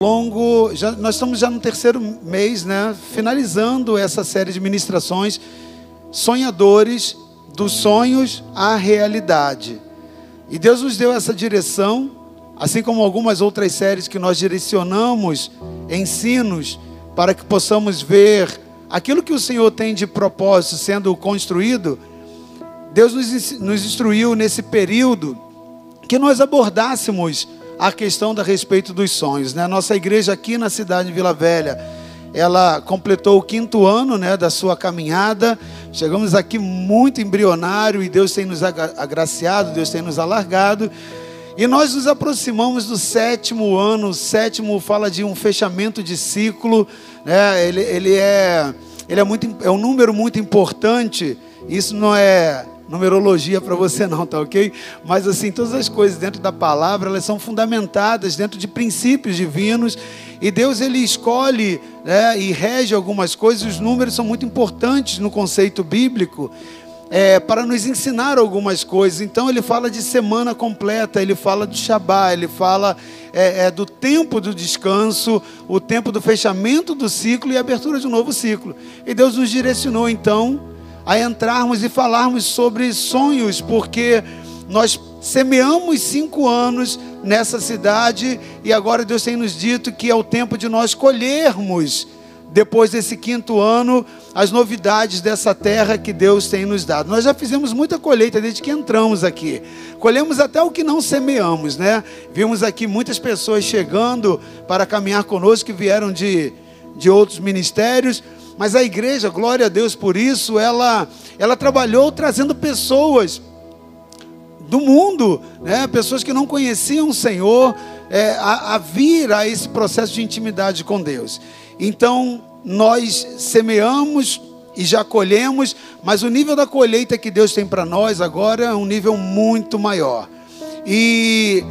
longo, já, nós estamos já no terceiro mês, né? Finalizando essa série de ministrações, sonhadores dos sonhos à realidade. E Deus nos deu essa direção, assim como algumas outras séries que nós direcionamos ensinos para que possamos ver aquilo que o Senhor tem de propósito sendo construído. Deus nos, nos instruiu nesse período que nós abordássemos a questão da respeito dos sonhos. Né? Nossa igreja aqui na cidade de Vila Velha, ela completou o quinto ano né, da sua caminhada. Chegamos aqui muito embrionário e Deus tem nos agraciado, Deus tem nos alargado. E nós nos aproximamos do sétimo ano. O sétimo fala de um fechamento de ciclo. Né? Ele, ele, é, ele é, muito, é um número muito importante. Isso não é numerologia para você não, tá ok? Mas assim, todas as coisas dentro da palavra, elas são fundamentadas dentro de princípios divinos e Deus ele escolhe né, e rege algumas coisas. Os números são muito importantes no conceito bíblico. É, para nos ensinar algumas coisas. Então ele fala de semana completa, ele fala do Shabá, ele fala é, é, do tempo do descanso, o tempo do fechamento do ciclo e abertura de um novo ciclo. E Deus nos direcionou então a entrarmos e falarmos sobre sonhos, porque nós semeamos cinco anos nessa cidade e agora Deus tem nos dito que é o tempo de nós colhermos, depois desse quinto ano, as novidades dessa terra que Deus tem nos dado. Nós já fizemos muita colheita desde que entramos aqui. Colhemos até o que não semeamos, né? Vimos aqui muitas pessoas chegando para caminhar conosco que vieram de, de outros ministérios mas a igreja, glória a Deus por isso, ela, ela trabalhou trazendo pessoas do mundo, né? pessoas que não conheciam o Senhor, é, a, a vir a esse processo de intimidade com Deus. Então, nós semeamos e já colhemos, mas o nível da colheita que Deus tem para nós agora é um nível muito maior. E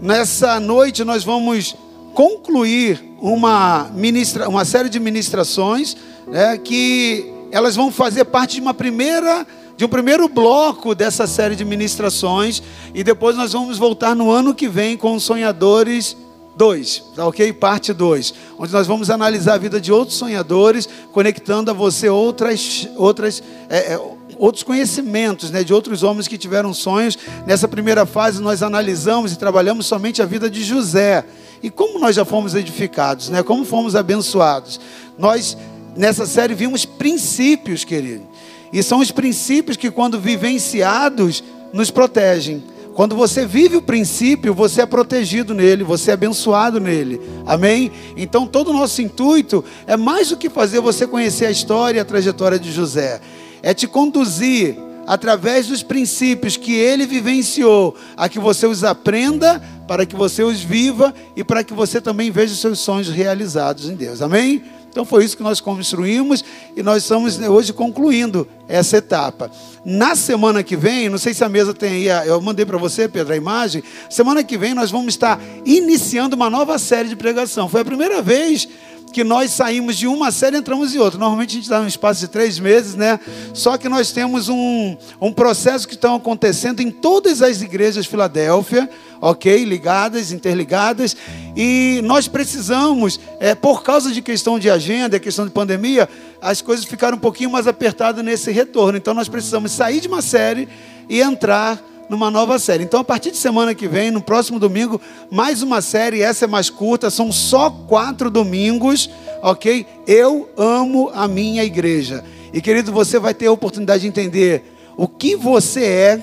nessa noite nós vamos concluir uma, ministra, uma série de ministrações né, que elas vão fazer parte de uma primeira de um primeiro bloco dessa série de ministrações e depois nós vamos voltar no ano que vem com sonhadores 2, tá ok? Parte 2, onde nós vamos analisar a vida de outros sonhadores, conectando a você outras, outras, é, é, outros conhecimentos né, de outros homens que tiveram sonhos. Nessa primeira fase nós analisamos e trabalhamos somente a vida de José e como nós já fomos edificados, né? Como fomos abençoados. Nós nessa série vimos princípios, querido. E são os princípios que, quando vivenciados, nos protegem. Quando você vive o princípio, você é protegido nele, você é abençoado nele. Amém? Então, todo o nosso intuito é mais do que fazer você conhecer a história e a trajetória de José, é te conduzir através dos princípios que ele vivenciou, a que você os aprenda, para que você os viva e para que você também veja os seus sonhos realizados em Deus. Amém? Então foi isso que nós construímos e nós estamos hoje concluindo essa etapa. Na semana que vem, não sei se a mesa tem aí, eu mandei para você, Pedro, a imagem. Semana que vem nós vamos estar iniciando uma nova série de pregação. Foi a primeira vez que nós saímos de uma série e entramos em outra. Normalmente a gente dá um espaço de três meses, né? Só que nós temos um, um processo que está acontecendo em todas as igrejas de Filadélfia, ok? Ligadas, interligadas. E nós precisamos, é, por causa de questão de agenda, questão de pandemia, as coisas ficaram um pouquinho mais apertadas nesse retorno. Então nós precisamos sair de uma série e entrar numa nova série. Então, a partir de semana que vem, no próximo domingo, mais uma série. Essa é mais curta, são só quatro domingos, ok? Eu amo a minha igreja. E querido, você vai ter a oportunidade de entender o que você é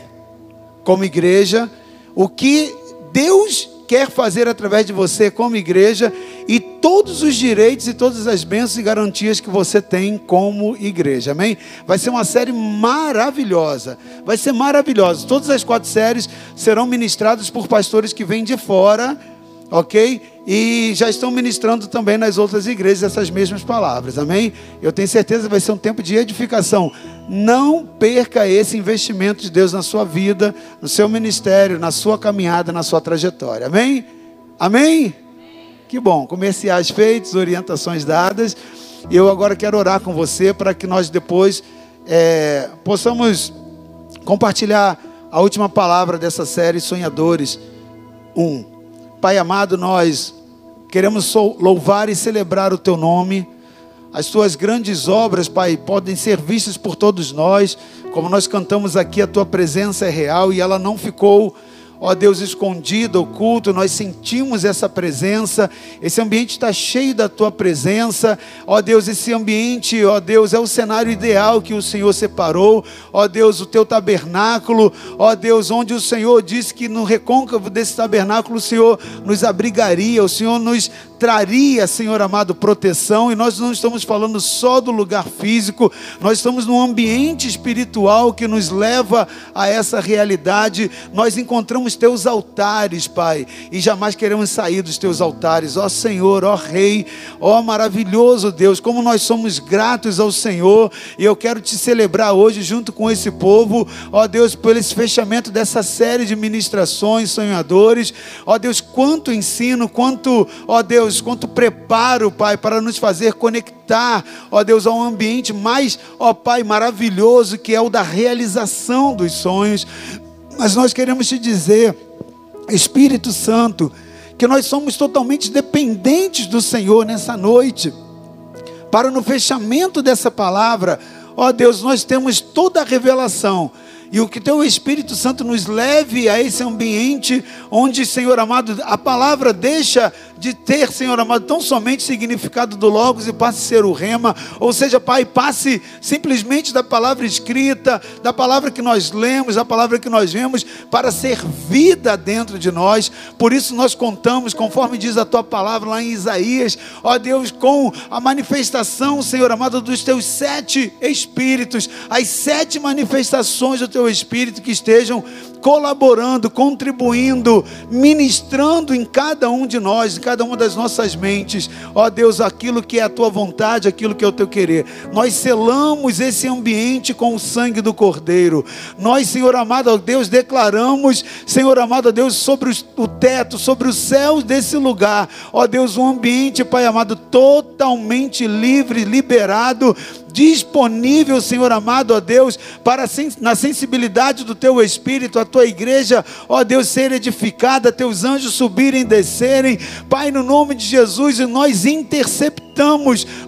como igreja, o que Deus quer fazer através de você como igreja e todos os direitos e todas as bênçãos e garantias que você tem como igreja. Amém? Vai ser uma série maravilhosa. Vai ser maravilhosa. Todas as quatro séries serão ministradas por pastores que vêm de fora ok? E já estão ministrando também nas outras igrejas essas mesmas palavras, amém? Eu tenho certeza que vai ser um tempo de edificação. Não perca esse investimento de Deus na sua vida, no seu ministério, na sua caminhada, na sua trajetória, amém? Amém? Que bom, comerciais feitos, orientações dadas. Eu agora quero orar com você para que nós depois é, possamos compartilhar a última palavra dessa série Sonhadores 1. Pai amado, nós queremos louvar e celebrar o teu nome. As tuas grandes obras, Pai, podem ser vistas por todos nós. Como nós cantamos aqui, a tua presença é real e ela não ficou ó Deus, escondido, oculto, nós sentimos essa presença, esse ambiente está cheio da tua presença, ó Deus, esse ambiente, ó Deus, é o cenário ideal que o Senhor separou, ó Deus, o teu tabernáculo, ó Deus, onde o Senhor disse que no recôncavo desse tabernáculo o Senhor nos abrigaria, o Senhor nos traria, Senhor amado, proteção, e nós não estamos falando só do lugar físico, nós estamos num ambiente espiritual que nos leva a essa realidade. Nós encontramos teus altares, Pai, e jamais queremos sair dos teus altares, ó Senhor, ó Rei, ó maravilhoso Deus, como nós somos gratos ao Senhor, e eu quero te celebrar hoje junto com esse povo, ó Deus, por esse fechamento dessa série de ministrações sonhadores, ó Deus, quanto ensino, quanto, ó Deus, Deus, quanto preparo, Pai, para nos fazer conectar, ó Deus, a um ambiente mais, ó Pai, maravilhoso que é o da realização dos sonhos. Mas nós queremos te dizer, Espírito Santo, que nós somos totalmente dependentes do Senhor nessa noite. Para no fechamento dessa palavra, ó Deus, nós temos toda a revelação e o que teu Espírito Santo nos leve a esse ambiente onde, Senhor amado, a palavra deixa de ter, Senhor amado, tão somente significado do Logos e passe a ser o rema. Ou seja, Pai, passe simplesmente da palavra escrita, da palavra que nós lemos, da palavra que nós vemos, para ser vida dentro de nós. Por isso nós contamos, conforme diz a tua palavra lá em Isaías, ó Deus, com a manifestação, Senhor amado, dos teus sete espíritos, as sete manifestações do teu espírito que estejam colaborando, contribuindo, ministrando em cada um de nós, em cada uma das nossas mentes, ó Deus, aquilo que é a tua vontade, aquilo que é o teu querer. Nós selamos esse ambiente com o sangue do Cordeiro. Nós, Senhor amado, ó Deus, declaramos, Senhor amado, ó Deus, sobre o teto, sobre os céus desse lugar, ó Deus, um ambiente, Pai amado, totalmente livre, liberado disponível, Senhor amado, ó Deus, para na sensibilidade do teu espírito, a tua igreja, ó Deus, ser edificada, teus anjos subirem e descerem, Pai, no nome de Jesus, e nós interceptamos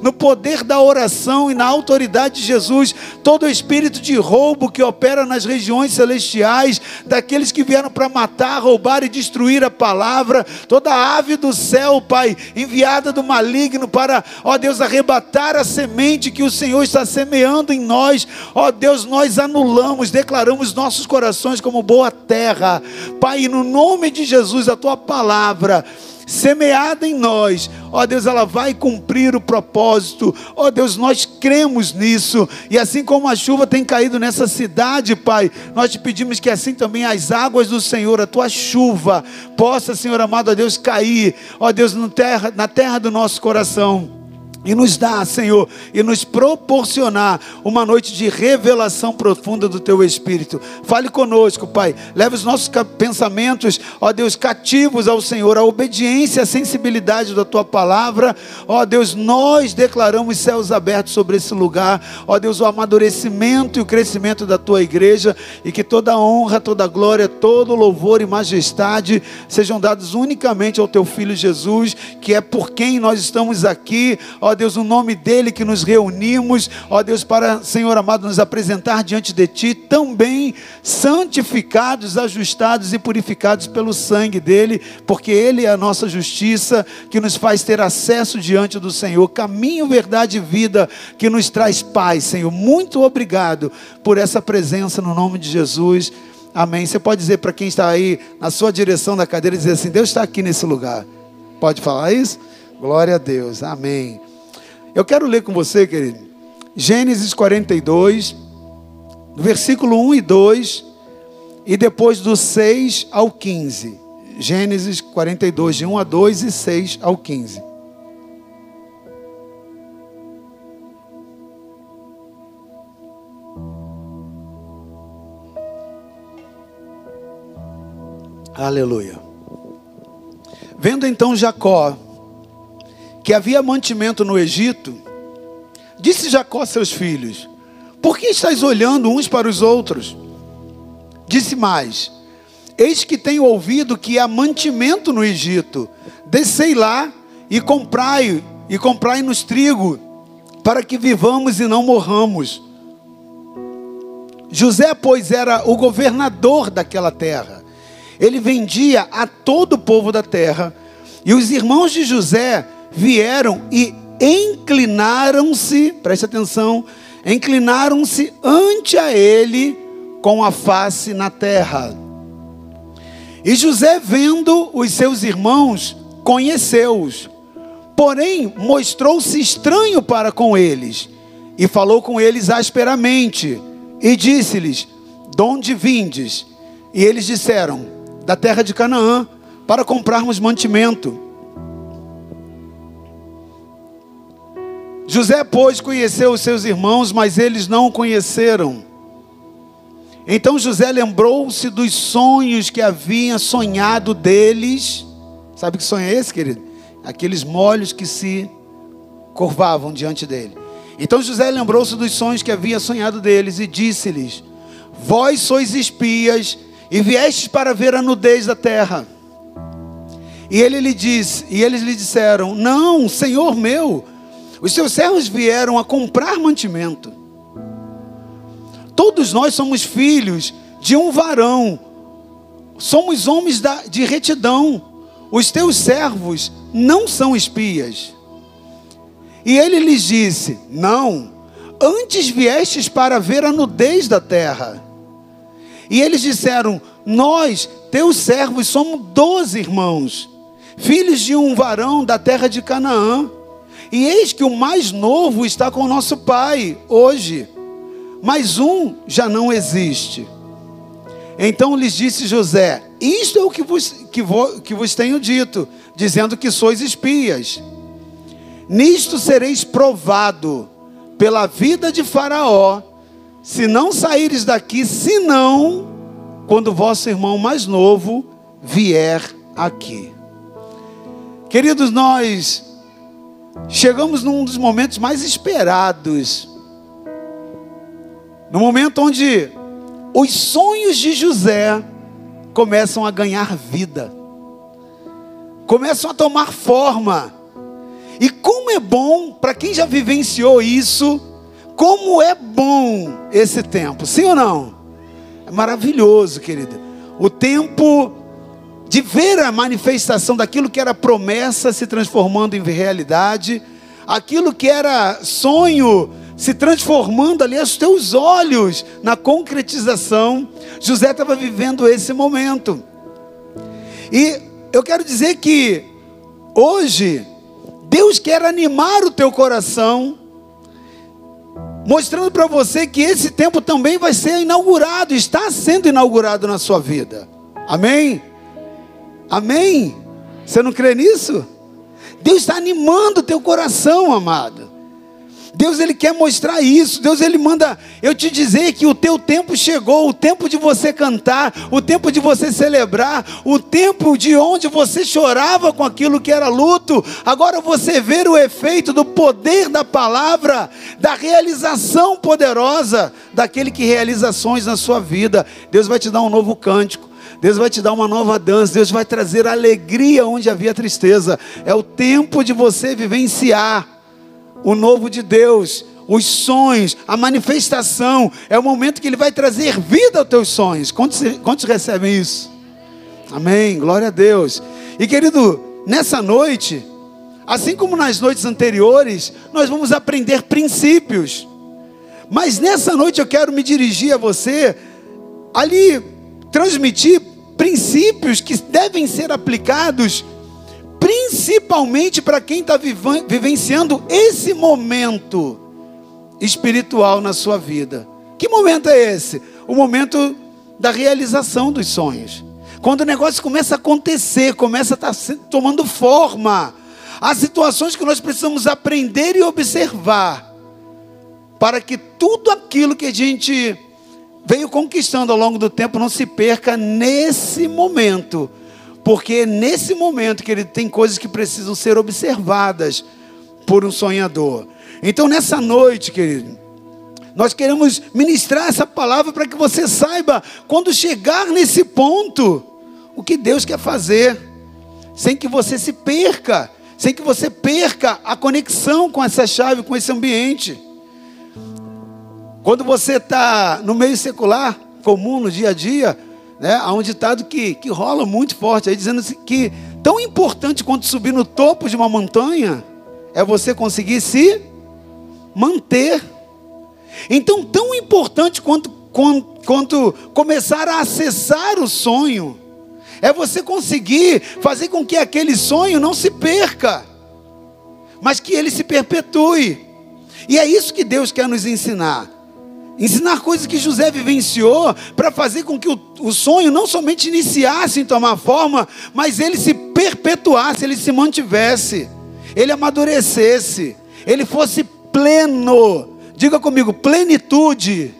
no poder da oração e na autoridade de Jesus todo espírito de roubo que opera nas regiões celestiais, daqueles que vieram para matar, roubar e destruir a palavra, toda ave do céu, Pai, enviada do maligno para, ó Deus, arrebatar a semente que o Senhor está semeando em nós. Ó Deus, nós anulamos, declaramos nossos corações como boa terra. Pai, no nome de Jesus, a tua palavra semeada em nós, ó Deus, ela vai cumprir o propósito, ó Deus, nós cremos nisso, e assim como a chuva tem caído nessa cidade, Pai, nós te pedimos que assim também as águas do Senhor, a tua chuva, possa, Senhor amado, ó Deus, cair, ó Deus, na terra, na terra do nosso coração e nos dá, Senhor, e nos proporcionar uma noite de revelação profunda do Teu Espírito. Fale conosco, Pai. Leve os nossos pensamentos, ó Deus, cativos ao Senhor, a obediência, a sensibilidade da Tua palavra. Ó Deus, nós declaramos céus abertos sobre esse lugar. Ó Deus, o amadurecimento e o crescimento da Tua igreja e que toda honra, toda glória, todo louvor e majestade sejam dados unicamente ao Teu Filho Jesus, que é por quem nós estamos aqui. Ó ó Deus, o nome dele que nos reunimos, ó Deus, para, Senhor amado, nos apresentar diante de Ti, também santificados, ajustados e purificados pelo sangue dele, porque Ele é a nossa justiça, que nos faz ter acesso diante do Senhor, caminho, verdade e vida, que nos traz paz, Senhor. Muito obrigado por essa presença no nome de Jesus. Amém. Você pode dizer para quem está aí na sua direção da cadeira, dizer assim: Deus está aqui nesse lugar. Pode falar isso? Glória a Deus. Amém. Eu quero ler com você, querido, Gênesis 42, versículo 1 e 2, e depois do 6 ao 15. Gênesis 42, de 1 a 2 e 6 ao 15. Aleluia. Vendo então Jacó que havia mantimento no Egito, disse Jacó a seus filhos: Por que estáis olhando uns para os outros? Disse mais: Eis que tenho ouvido que há mantimento no Egito. Descei lá e comprai e comprai-nos trigo, para que vivamos e não morramos. José, pois, era o governador daquela terra. Ele vendia a todo o povo da terra. E os irmãos de José vieram e inclinaram-se, preste atenção, inclinaram-se ante a ele com a face na terra. E José, vendo os seus irmãos, conheceu-os Porém, mostrou-se estranho para com eles e falou com eles asperamente e disse-lhes: De onde vindes? E eles disseram: Da terra de Canaã, para comprarmos mantimento. José, pois, conheceu os seus irmãos, mas eles não o conheceram. Então José lembrou-se dos sonhos que havia sonhado deles. Sabe que sonho é esse, querido? aqueles molhos que se curvavam diante dele. Então José lembrou-se dos sonhos que havia sonhado deles e disse-lhes: Vós sois espias e viestes para ver a nudez da terra. E ele lhe disse, e eles lhe disseram: Não, Senhor meu, os seus servos vieram a comprar mantimento. Todos nós somos filhos de um varão, somos homens de retidão. Os teus servos não são espias. E ele lhes disse: Não, antes viestes para ver a nudez da terra. E eles disseram: Nós, teus servos, somos doze irmãos, filhos de um varão da terra de Canaã. E eis que o mais novo está com nosso pai hoje, mas um já não existe. Então lhes disse José: Isto é o que vos, que, vo, que vos tenho dito, dizendo que sois espias. Nisto sereis provado pela vida de Faraó, se não saíres daqui, senão quando vosso irmão mais novo vier aqui. Queridos, nós chegamos num dos momentos mais esperados, no momento onde os sonhos de José começam a ganhar vida, começam a tomar forma. E como é bom, para quem já vivenciou isso, como é bom esse tempo, sim ou não? É maravilhoso, querida. O tempo de ver a manifestação daquilo que era promessa se transformando em realidade, aquilo que era sonho se transformando ali aos teus olhos na concretização. José estava vivendo esse momento. E eu quero dizer que hoje Deus quer animar o teu coração, mostrando para você que esse tempo também vai ser inaugurado, está sendo inaugurado na sua vida. Amém? Amém? Você não crê nisso? Deus está animando o teu coração, amado. Deus ele quer mostrar isso. Deus ele manda eu te dizer que o teu tempo chegou, o tempo de você cantar, o tempo de você celebrar, o tempo de onde você chorava com aquilo que era luto. Agora você vê o efeito do poder da palavra, da realização poderosa daquele que realiza ações na sua vida. Deus vai te dar um novo cântico. Deus vai te dar uma nova dança, Deus vai trazer alegria onde havia tristeza. É o tempo de você vivenciar o novo de Deus, os sonhos, a manifestação. É o momento que Ele vai trazer vida aos teus sonhos. Quantos, quantos recebem isso? Amém. Glória a Deus. E querido, nessa noite, assim como nas noites anteriores, nós vamos aprender princípios. Mas nessa noite eu quero me dirigir a você, ali, transmitir princípios que devem ser aplicados principalmente para quem está vivenciando esse momento espiritual na sua vida. Que momento é esse? O momento da realização dos sonhos. Quando o negócio começa a acontecer, começa a estar tá tomando forma. Há situações que nós precisamos aprender e observar para que tudo aquilo que a gente veio conquistando ao longo do tempo não se perca nesse momento porque nesse momento, querido, tem coisas que precisam ser observadas por um sonhador. Então, nessa noite, querido, nós queremos ministrar essa palavra para que você saiba, quando chegar nesse ponto, o que Deus quer fazer, sem que você se perca, sem que você perca a conexão com essa chave, com esse ambiente. Quando você está no meio secular, comum, no dia a dia, né, há um ditado que, que rola muito forte, aí dizendo assim, que tão importante quanto subir no topo de uma montanha é você conseguir se manter. Então, tão importante quanto, quanto, quanto começar a acessar o sonho, é você conseguir fazer com que aquele sonho não se perca, mas que ele se perpetue. E é isso que Deus quer nos ensinar. Ensinar coisas que José vivenciou para fazer com que o, o, sonho não somente iniciasse em tomar forma, mas ele se perpetuasse, ele se mantivesse, ele amadurecesse, ele fosse pleno. Diga comigo, plenitude.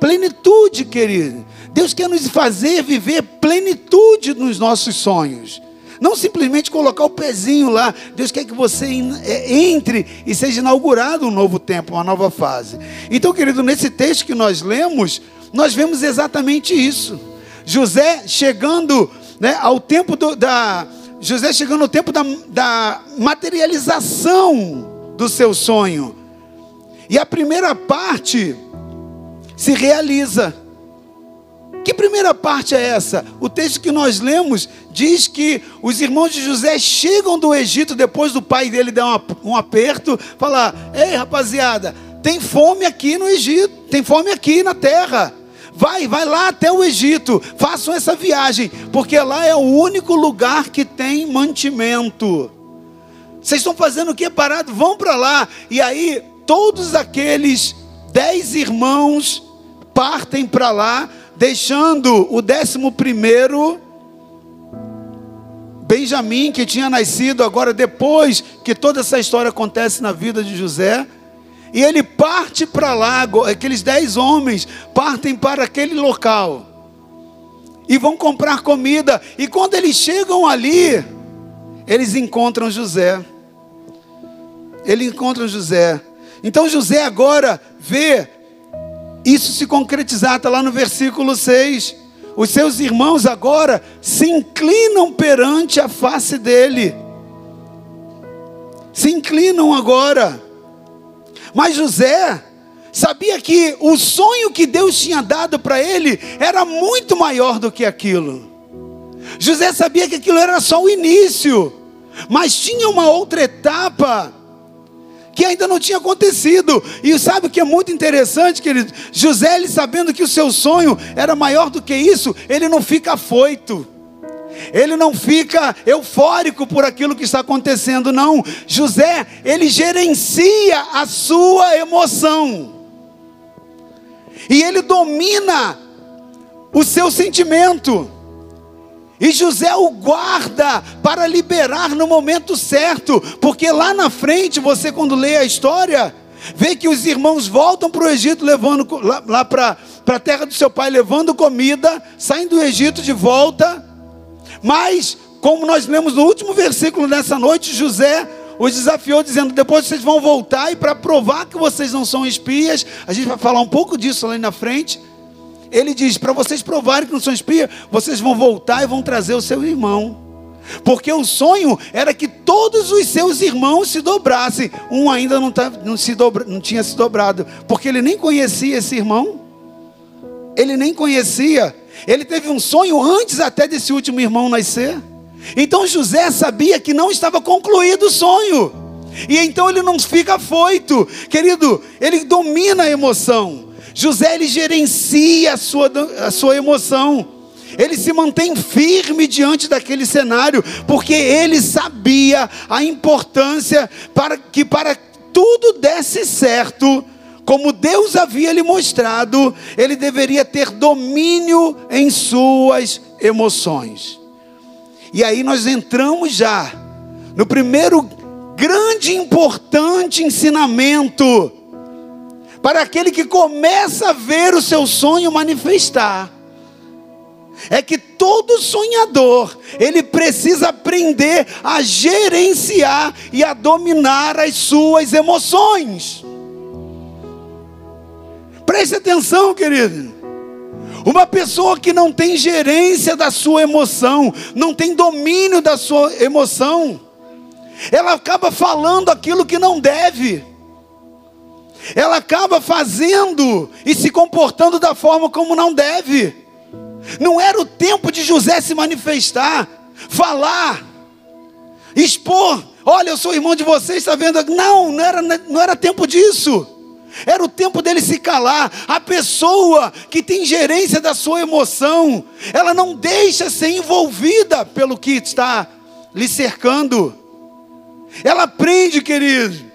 Plenitude, querido. Deus quer nos fazer viver plenitude nos nossos sonhos. Não simplesmente colocar o pezinho lá. Deus quer que você é, entre e seja inaugurado um novo tempo, uma nova fase. Então, querido, nesse texto que nós lemos, nós vemos exatamente isso. José chegando né, ao tempo do, da. José chegando ao tempo da, da materialização do seu sonho. E a primeira parte se realiza. Que primeira parte é essa? O texto que nós lemos diz que os irmãos de José chegam do Egito depois do pai dele dar um aperto, falar: "Ei, rapaziada, tem fome aqui no Egito, tem fome aqui na terra. Vai, vai lá até o Egito, façam essa viagem, porque lá é o único lugar que tem mantimento. Vocês estão fazendo o que parado? Vão para lá. E aí todos aqueles dez irmãos partem para lá deixando o décimo primeiro Benjamim, que tinha nascido agora depois que toda essa história acontece na vida de José. E ele parte para lá, aqueles dez homens partem para aquele local e vão comprar comida. E quando eles chegam ali, eles encontram José. Eles encontram José. Então José agora vê isso se concretizar, está lá no versículo 6. Os seus irmãos agora se inclinam perante a face dele. Se inclinam agora. Mas José sabia que o sonho que Deus tinha dado para ele era muito maior do que aquilo. José sabia que aquilo era só o início, mas tinha uma outra etapa que ainda não tinha acontecido. E sabe o que é muito interessante, querido? José, ele sabendo que o seu sonho era maior do que isso, ele não fica afoito. Ele não fica eufórico por aquilo que está acontecendo, não. José, ele gerencia a sua emoção. E ele domina o seu sentimento. E José o guarda para liberar no momento certo, porque lá na frente, você quando lê a história, vê que os irmãos voltam para o Egito, levando lá, lá para a terra do seu pai, levando comida, saem do Egito de volta. Mas, como nós lemos no último versículo dessa noite, José os desafiou dizendo: depois vocês vão voltar e para provar que vocês não são espias, a gente vai falar um pouco disso lá na frente. Ele diz: para vocês provarem que não são espias, vocês vão voltar e vão trazer o seu irmão. Porque o sonho era que todos os seus irmãos se dobrassem. Um ainda não, tá, não, se dobra, não tinha se dobrado, porque ele nem conhecia esse irmão. Ele nem conhecia. Ele teve um sonho antes até desse último irmão nascer. Então José sabia que não estava concluído o sonho. E então ele não fica afoito. Querido, ele domina a emoção. José ele gerencia a sua, a sua emoção. Ele se mantém firme diante daquele cenário, porque ele sabia a importância para que para tudo desse certo, como Deus havia lhe mostrado, ele deveria ter domínio em suas emoções. E aí nós entramos já no primeiro grande importante ensinamento para aquele que começa a ver o seu sonho manifestar. É que todo sonhador, ele precisa aprender a gerenciar e a dominar as suas emoções. Preste atenção, querido. Uma pessoa que não tem gerência da sua emoção, não tem domínio da sua emoção, ela acaba falando aquilo que não deve. Ela acaba fazendo e se comportando da forma como não deve. Não era o tempo de José se manifestar, falar, expor. Olha, eu sou irmão de vocês, está vendo? Não, não era, não era tempo disso. Era o tempo dele se calar. A pessoa que tem gerência da sua emoção, ela não deixa ser envolvida pelo que está lhe cercando. Ela aprende, querido,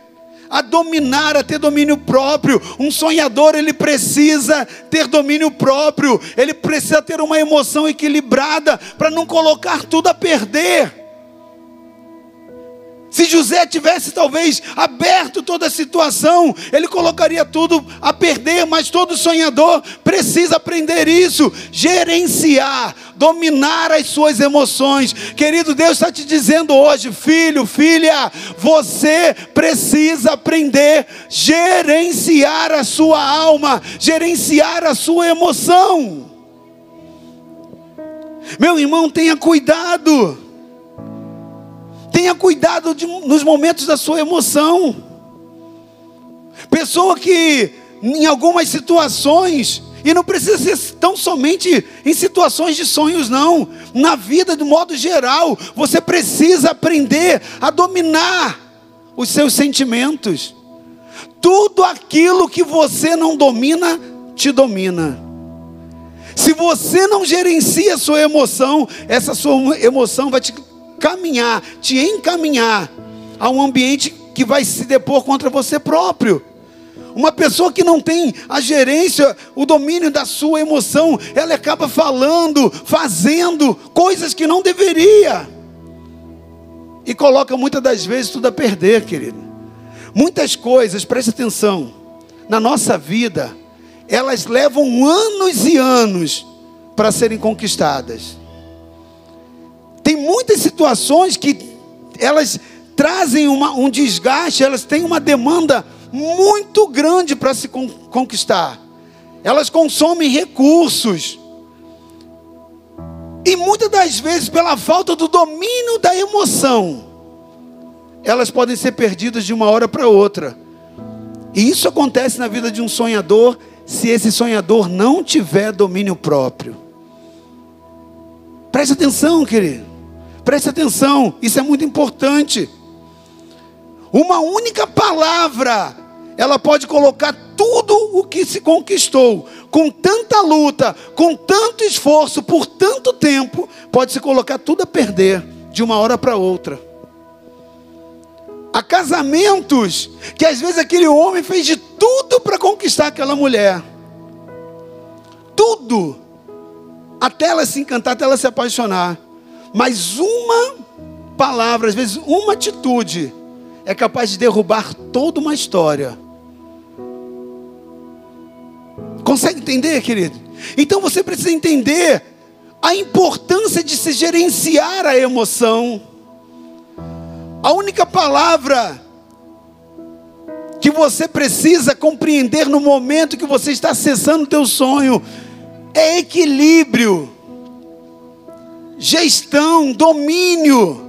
a dominar, a ter domínio próprio. Um sonhador, ele precisa ter domínio próprio, ele precisa ter uma emoção equilibrada para não colocar tudo a perder. Se José tivesse talvez aberto toda a situação, ele colocaria tudo a perder, mas todo sonhador precisa aprender isso, gerenciar, dominar as suas emoções. Querido Deus está te dizendo hoje, filho, filha, você precisa aprender gerenciar a sua alma, gerenciar a sua emoção. Meu irmão, tenha cuidado. Tenha cuidado de, nos momentos da sua emoção. Pessoa que, em algumas situações, e não precisa ser tão somente em situações de sonhos, não. Na vida, de modo geral, você precisa aprender a dominar os seus sentimentos. Tudo aquilo que você não domina, te domina. Se você não gerencia a sua emoção, essa sua emoção vai te caminhar, te encaminhar a um ambiente que vai se depor contra você próprio. Uma pessoa que não tem a gerência, o domínio da sua emoção, ela acaba falando, fazendo coisas que não deveria. E coloca muitas das vezes tudo a perder, querido. Muitas coisas, preste atenção, na nossa vida, elas levam anos e anos para serem conquistadas. Tem muitas situações que elas trazem uma, um desgaste, elas têm uma demanda muito grande para se conquistar. Elas consomem recursos. E muitas das vezes, pela falta do domínio da emoção, elas podem ser perdidas de uma hora para outra. E isso acontece na vida de um sonhador se esse sonhador não tiver domínio próprio. Preste atenção, querido. Preste atenção, isso é muito importante. Uma única palavra, ela pode colocar tudo o que se conquistou, com tanta luta, com tanto esforço, por tanto tempo, pode se colocar tudo a perder de uma hora para outra. Há casamentos que às vezes aquele homem fez de tudo para conquistar aquela mulher. Tudo. Até ela se encantar, até ela se apaixonar. Mas uma palavra, às vezes uma atitude, é capaz de derrubar toda uma história. Consegue entender, querido? Então você precisa entender a importância de se gerenciar a emoção. A única palavra que você precisa compreender no momento que você está acessando o teu sonho é equilíbrio gestão, domínio.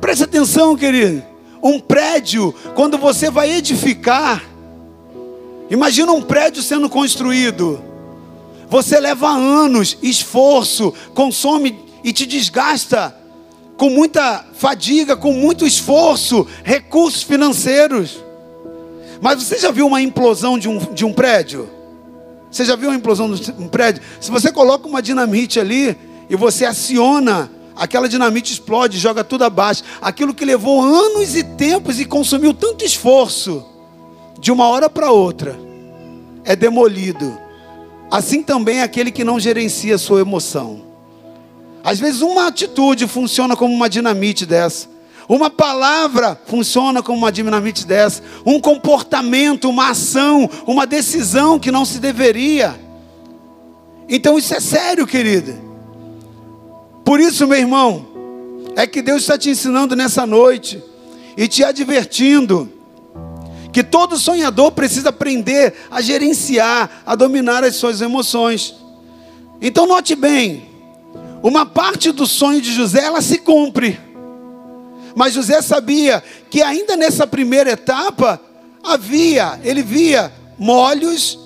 Preste atenção, querido. Um prédio, quando você vai edificar, imagina um prédio sendo construído. Você leva anos, esforço, consome e te desgasta com muita fadiga, com muito esforço, recursos financeiros. Mas você já viu uma implosão de um, de um prédio? Você já viu uma implosão de um prédio? Se você coloca uma dinamite ali e você aciona, aquela dinamite explode, joga tudo abaixo. Aquilo que levou anos e tempos e consumiu tanto esforço, de uma hora para outra, é demolido. Assim também é aquele que não gerencia a sua emoção. Às vezes uma atitude funciona como uma dinamite dessa. Uma palavra funciona como uma dinamite dessa. Um comportamento, uma ação, uma decisão que não se deveria. Então isso é sério, querida. Por isso, meu irmão, é que Deus está te ensinando nessa noite e te advertindo que todo sonhador precisa aprender a gerenciar, a dominar as suas emoções. Então note bem, uma parte do sonho de José ela se cumpre Mas José sabia que ainda nessa primeira etapa havia, ele via molhos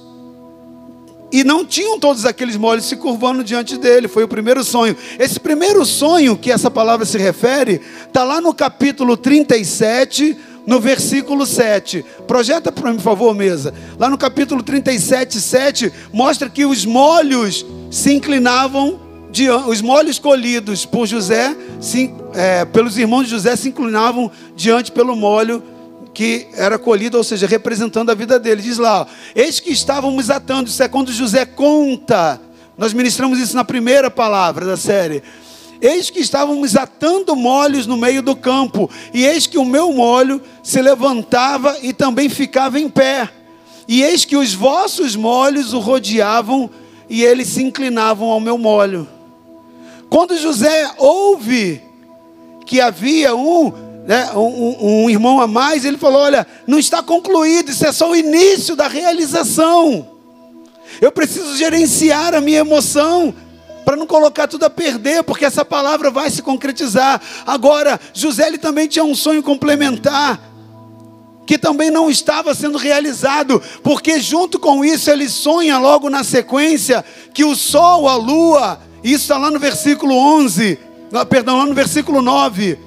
e não tinham todos aqueles molhos se curvando diante dele. Foi o primeiro sonho. Esse primeiro sonho que essa palavra se refere está lá no capítulo 37, no versículo 7. Projeta para mim, por favor, mesa. Lá no capítulo 37, 7, mostra que os molhos se inclinavam os molhos colhidos por José, se, é, pelos irmãos de José, se inclinavam diante pelo molho que era colhido, ou seja, representando a vida dele. Diz lá: eis que estávamos atando, isso é quando José conta. Nós ministramos isso na primeira palavra da série. Eis que estávamos atando molhos no meio do campo, e eis que o meu molho se levantava e também ficava em pé. E eis que os vossos molhos o rodeavam e eles se inclinavam ao meu molho. Quando José ouve que havia um, né, um, um, irmão a mais, ele falou: Olha, não está concluído, isso é só o início da realização. Eu preciso gerenciar a minha emoção para não colocar tudo a perder, porque essa palavra vai se concretizar. Agora, José ele também tinha um sonho complementar que também não estava sendo realizado, porque junto com isso ele sonha logo na sequência que o sol, a lua isso está lá no versículo 11, ah, perdão, lá no versículo 9.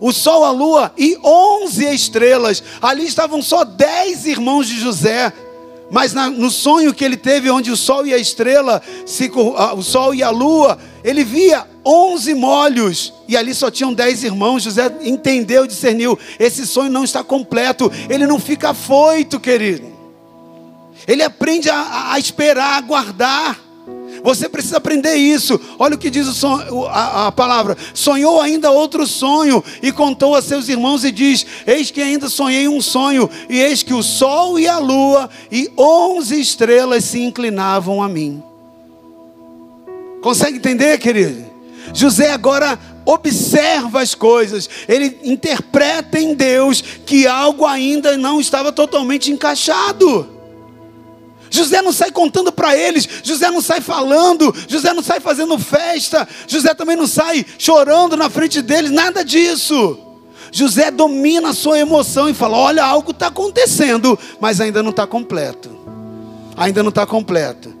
O sol, a lua e 11 estrelas. Ali estavam só 10 irmãos de José. Mas na, no sonho que ele teve, onde o sol e a estrela, se, o sol e a lua, ele via 11 molhos. E ali só tinham 10 irmãos. José entendeu, discerniu. Esse sonho não está completo. Ele não fica foito, querido. Ele aprende a, a esperar, a aguardar. Você precisa aprender isso. Olha o que diz o a, a, palavra: sonhou ainda outro sonho e contou a seus irmãos e diz: Eis que ainda sonhei um sonho, e eis que o sol e a lua e onze estrelas se inclinavam a mim. Consegue entender, querido? José agora observa as coisas, ele interpreta em Deus que algo ainda não estava totalmente encaixado. José não sai contando para eles, José não sai falando, José não sai fazendo festa, José também não sai chorando na frente deles, nada disso. José domina a sua emoção e fala: Olha, algo está acontecendo, mas ainda não está completo. Ainda não está completo.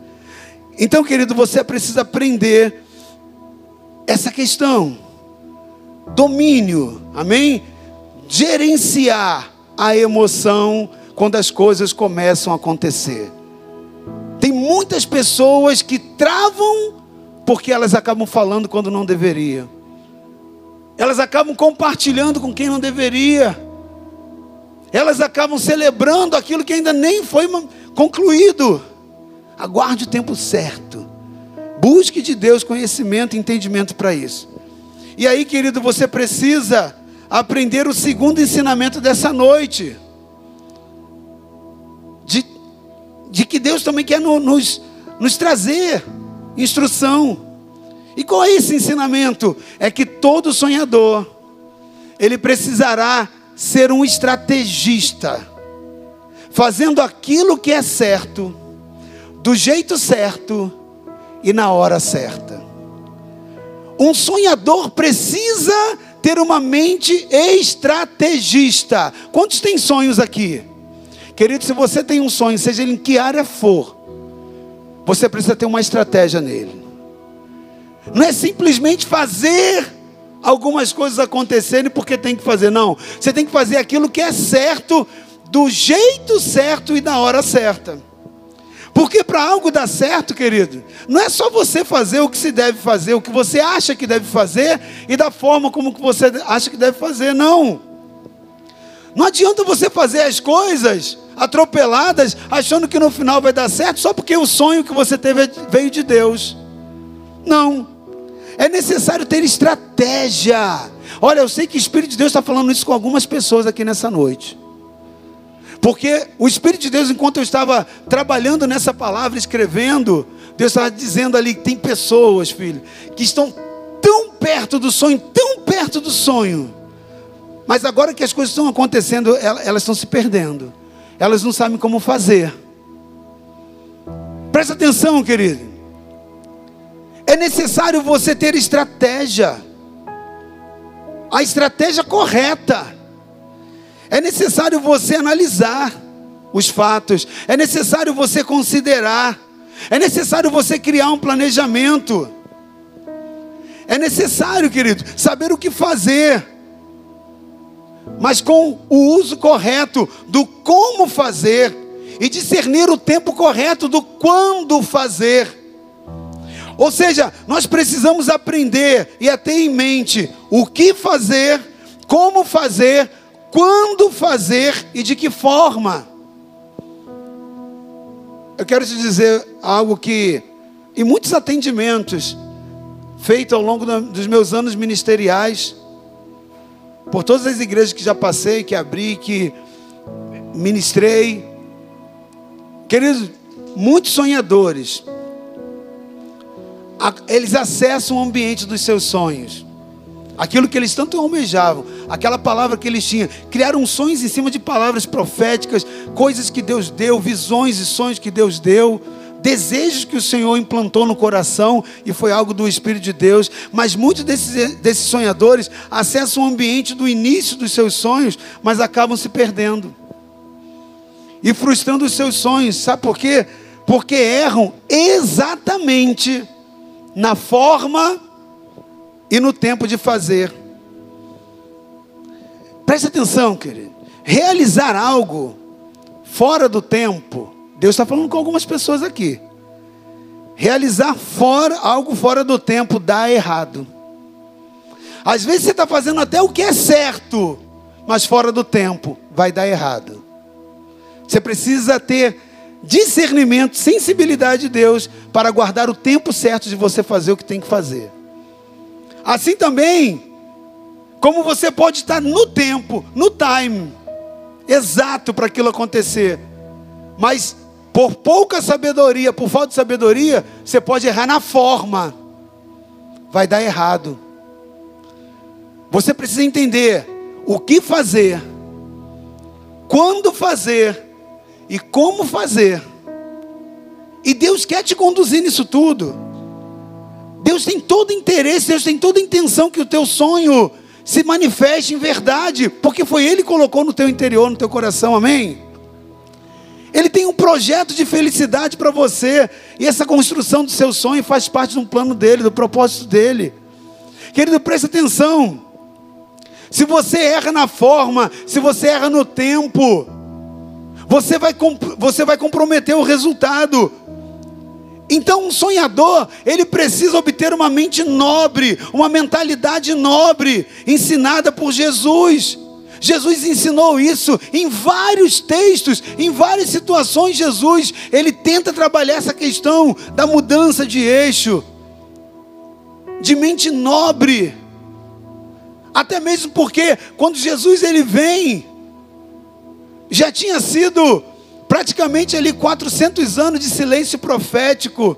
Então, querido, você precisa aprender essa questão. Domínio, amém? Gerenciar a emoção quando as coisas começam a acontecer. Tem muitas pessoas que travam porque elas acabam falando quando não deveria. Elas acabam compartilhando com quem não deveria. Elas acabam celebrando aquilo que ainda nem foi concluído. Aguarde o tempo certo. Busque de Deus conhecimento e entendimento para isso. E aí, querido, você precisa aprender o segundo ensinamento dessa noite. De que Deus também quer nos, nos trazer instrução. E qual é esse ensinamento? É que todo sonhador, ele precisará ser um estrategista, fazendo aquilo que é certo, do jeito certo e na hora certa. Um sonhador precisa ter uma mente estrategista. Quantos têm sonhos aqui? Querido, se você tem um sonho, seja ele em que área for, você precisa ter uma estratégia nele. Não é simplesmente fazer algumas coisas acontecerem porque tem que fazer, não. Você tem que fazer aquilo que é certo, do jeito certo e na hora certa. Porque para algo dar certo, querido, não é só você fazer o que se deve fazer, o que você acha que deve fazer e da forma como que você acha que deve fazer, não. Não adianta você fazer as coisas atropeladas, achando que no final vai dar certo, só porque o sonho que você teve veio de Deus. Não. É necessário ter estratégia. Olha, eu sei que o Espírito de Deus está falando isso com algumas pessoas aqui nessa noite. Porque o Espírito de Deus, enquanto eu estava trabalhando nessa palavra, escrevendo, Deus estava dizendo ali que tem pessoas, filho, que estão tão perto do sonho, tão perto do sonho. Mas agora que as coisas estão acontecendo, elas estão se perdendo elas não sabem como fazer. Presta atenção, querido. É necessário você ter estratégia. a estratégia correta. É necessário você analisar os fatos, é necessário você considerar, é necessário você criar um planejamento. É necessário, querido, saber o que fazer, mas com o uso correto do como fazer e discernir o tempo correto do quando fazer. Ou seja, nós precisamos aprender e ter em mente o que fazer, como fazer, quando fazer e de que forma. Eu quero te dizer algo que, em muitos atendimentos feitos ao longo dos meus anos ministeriais, por todas as igrejas que já passei, que abri, que ministrei, queridos, muitos sonhadores, eles acessam o ambiente dos seus sonhos. Aquilo que eles tanto almejavam, aquela palavra que eles tinham, criaram sonhos em cima de palavras proféticas, coisas que Deus deu, visões e sonhos que Deus deu, desejos que o Senhor implantou no coração e foi algo do Espírito de Deus. Mas muitos desses, desses sonhadores acessam o ambiente do início dos seus sonhos, mas acabam se perdendo e frustrando os seus sonhos. Sabe por quê? Porque erram exatamente na forma e no tempo de fazer. Preste atenção, querido. Realizar algo fora do tempo, Deus está falando com algumas pessoas aqui. Realizar fora, algo fora do tempo dá errado. Às vezes você está fazendo até o que é certo, mas fora do tempo vai dar errado. Você precisa ter discernimento, sensibilidade de Deus para guardar o tempo certo de você fazer o que tem que fazer. Assim também, como você pode estar no tempo, no time, exato para aquilo acontecer, mas por pouca sabedoria, por falta de sabedoria, você pode errar na forma, vai dar errado. Você precisa entender o que fazer, quando fazer e como fazer. E Deus quer te conduzir nisso tudo. Deus tem todo interesse, Deus tem toda intenção que o teu sonho se manifeste em verdade, porque foi Ele que colocou no teu interior, no teu coração, amém? Ele tem um projeto de felicidade para você, e essa construção do seu sonho faz parte de um plano dele, do propósito dele. Querido, preste atenção. Se você erra na forma, se você erra no tempo, você vai, você vai comprometer o resultado. Então, um sonhador, ele precisa obter uma mente nobre, uma mentalidade nobre, ensinada por Jesus. Jesus ensinou isso em vários textos, em várias situações. Jesus, ele tenta trabalhar essa questão da mudança de eixo, de mente nobre. Até mesmo porque quando Jesus ele vem, já tinha sido praticamente ali 400 anos de silêncio profético.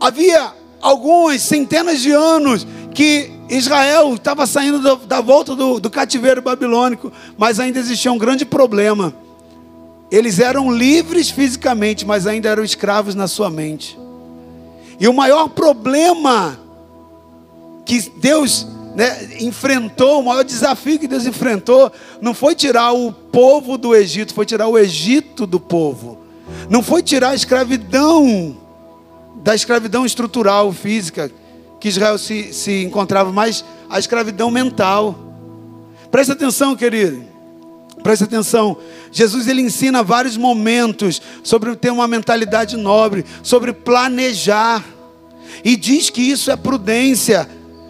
Havia algumas centenas de anos que Israel estava saindo da, da volta do, do cativeiro babilônico, mas ainda existia um grande problema. Eles eram livres fisicamente, mas ainda eram escravos na sua mente. E o maior problema que Deus né, enfrentou, o maior desafio que Deus enfrentou, não foi tirar o povo do Egito, foi tirar o Egito do povo. Não foi tirar a escravidão, da escravidão estrutural, física, que Israel se, se encontrava, mas a escravidão mental. Presta atenção, querido. Presta atenção. Jesus ele ensina vários momentos sobre ter uma mentalidade nobre, sobre planejar. E diz que isso é prudência.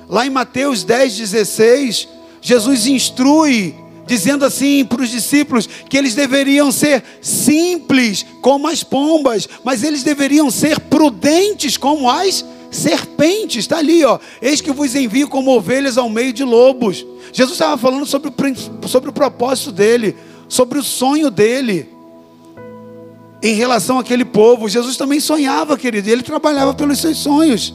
Lá em Mateus 10, 16, Jesus instrui, dizendo assim para os discípulos que eles deveriam ser simples como as pombas, mas eles deveriam ser prudentes como as serpentes. Está ali, ó. Eis que vos envio como ovelhas ao meio de lobos. Jesus estava falando sobre o, sobre o propósito dele, sobre o sonho dele em relação àquele povo. Jesus também sonhava, querido, e ele trabalhava pelos seus sonhos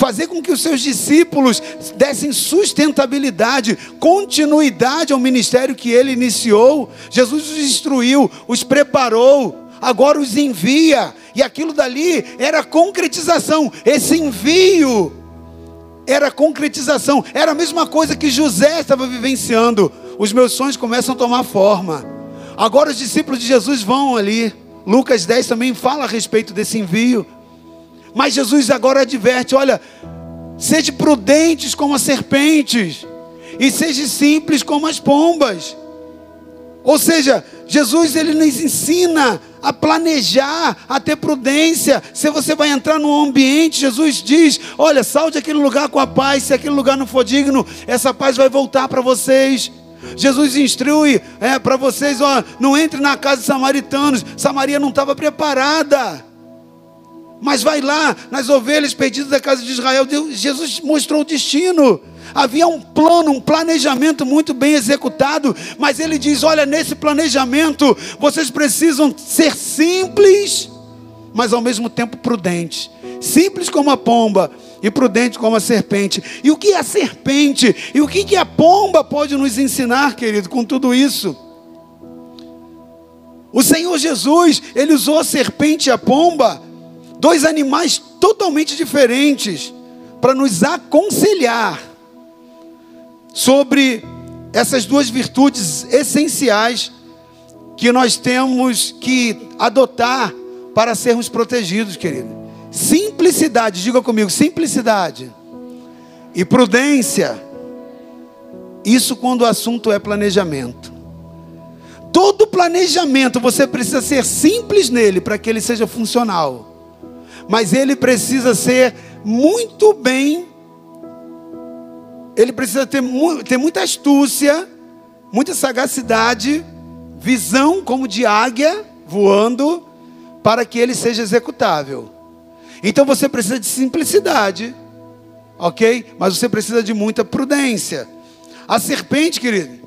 fazer com que os seus discípulos dessem sustentabilidade, continuidade ao ministério que ele iniciou. Jesus os instruiu, os preparou, agora os envia, e aquilo dali era concretização. Esse envio era concretização, era a mesma coisa que José estava vivenciando. Os meus sonhos começam a tomar forma. Agora os discípulos de Jesus vão ali. Lucas 10 também fala a respeito desse envio. Mas Jesus agora adverte: olha, seja prudentes como as serpentes, e seja simples como as pombas. Ou seja, Jesus ele nos ensina a planejar, a ter prudência. Se você vai entrar num ambiente, Jesus diz: Olha, salte aquele lugar com a paz. Se aquele lugar não for digno, essa paz vai voltar para vocês. Jesus instrui é, para vocês: ó, não entre na casa de samaritanos. Samaria não estava preparada. Mas vai lá nas ovelhas perdidas da casa de Israel. Deus, Jesus mostrou o destino. Havia um plano, um planejamento muito bem executado, mas ele diz: olha, nesse planejamento vocês precisam ser simples, mas ao mesmo tempo prudentes. Simples como a pomba e prudente como a serpente. E o que é a serpente? E o que a pomba pode nos ensinar, querido, com tudo isso? O Senhor Jesus, ele usou a serpente e a pomba, dois animais totalmente diferentes, para nos aconselhar sobre essas duas virtudes essenciais que nós temos que adotar para sermos protegidos, querido. Simplicidade, diga comigo, simplicidade e prudência. Isso quando o assunto é planejamento. Todo planejamento você precisa ser simples nele para que ele seja funcional. Mas ele precisa ser muito bem ele precisa ter, ter muita astúcia, muita sagacidade, visão como de águia voando, para que ele seja executável. Então você precisa de simplicidade, ok? Mas você precisa de muita prudência. A serpente, querido,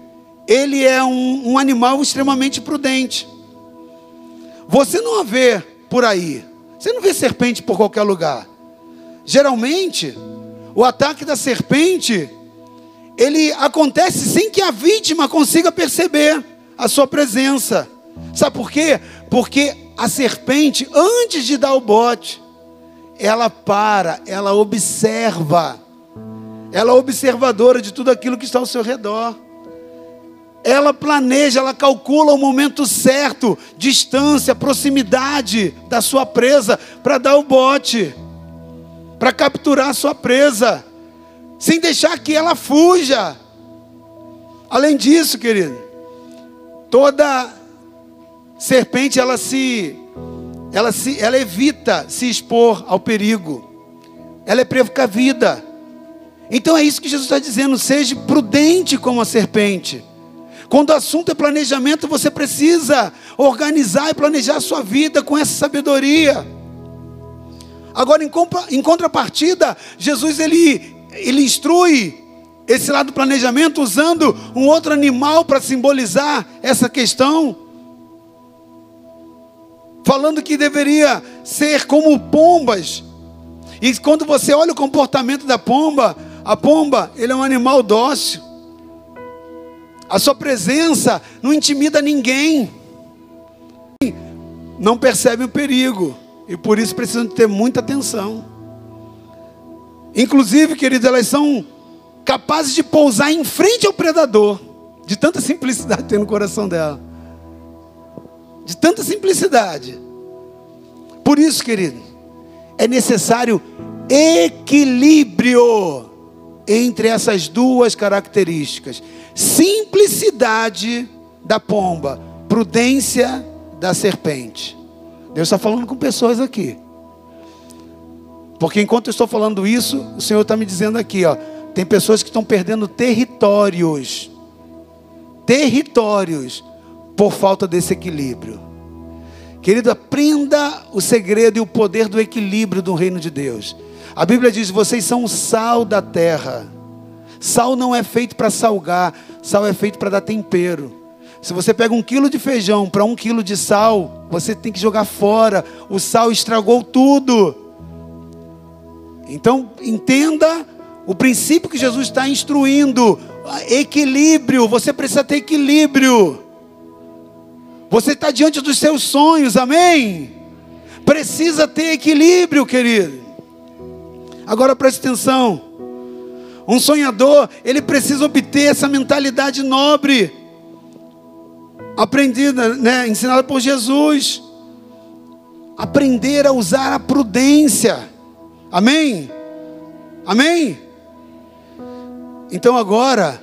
ele é um, um animal extremamente prudente. Você não a vê por aí. Você não vê serpente por qualquer lugar. Geralmente, o ataque da serpente ele acontece sem que a vítima consiga perceber a sua presença. Sabe por quê? Porque a serpente, antes de dar o bote, ela para, ela observa, ela é observadora de tudo aquilo que está ao seu redor. Ela planeja, ela calcula o momento certo, distância, proximidade da sua presa para dar o bote, para capturar a sua presa sem deixar que ela fuja. Além disso, querido, toda serpente ela se ela se ela evita se expor ao perigo. Ela é precavida. Então é isso que Jesus está dizendo: seja prudente como a serpente. Quando o assunto é planejamento, você precisa organizar e planejar a sua vida com essa sabedoria. Agora, em contrapartida, Jesus ele ele instrui esse lado do planejamento usando um outro animal para simbolizar essa questão. Falando que deveria ser como pombas. E quando você olha o comportamento da pomba, a pomba, ele é um animal dócil. A sua presença não intimida ninguém. Não percebe o perigo. E por isso precisam ter muita atenção. Inclusive, queridos, elas são capazes de pousar em frente ao predador, de tanta simplicidade tem no coração dela. De tanta simplicidade. Por isso, querido, é necessário equilíbrio entre essas duas características: simplicidade da pomba, prudência da serpente. Deus está falando com pessoas aqui. Porque enquanto eu estou falando isso, o Senhor está me dizendo aqui, ó, tem pessoas que estão perdendo territórios, territórios, por falta desse equilíbrio. Querido, aprenda o segredo e o poder do equilíbrio do reino de Deus. A Bíblia diz: vocês são o sal da terra. Sal não é feito para salgar, sal é feito para dar tempero. Se você pega um quilo de feijão para um quilo de sal, você tem que jogar fora. O sal estragou tudo. Então, entenda o princípio que Jesus está instruindo: equilíbrio. Você precisa ter equilíbrio. Você está diante dos seus sonhos, amém? Precisa ter equilíbrio, querido. Agora preste atenção. Um sonhador, ele precisa obter essa mentalidade nobre, aprendida, né, ensinada por Jesus. Aprender a usar a prudência. Amém? Amém? Então agora,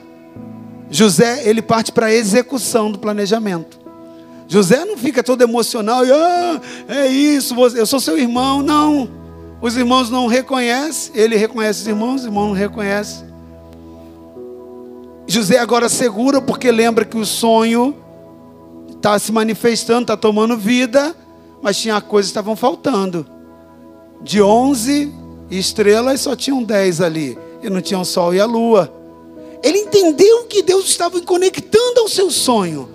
José, ele parte para a execução do planejamento. José não fica todo emocional e, ah, é isso, eu sou seu irmão. Não, os irmãos não reconhecem, ele reconhece os irmãos, os irmãos não reconhecem. José agora segura porque lembra que o sonho está se manifestando, está tomando vida, mas tinha coisas que estavam faltando. De 11 estrelas, só tinham 10 ali, e não tinha o sol e a lua. Ele entendeu que Deus estava conectando ao seu sonho,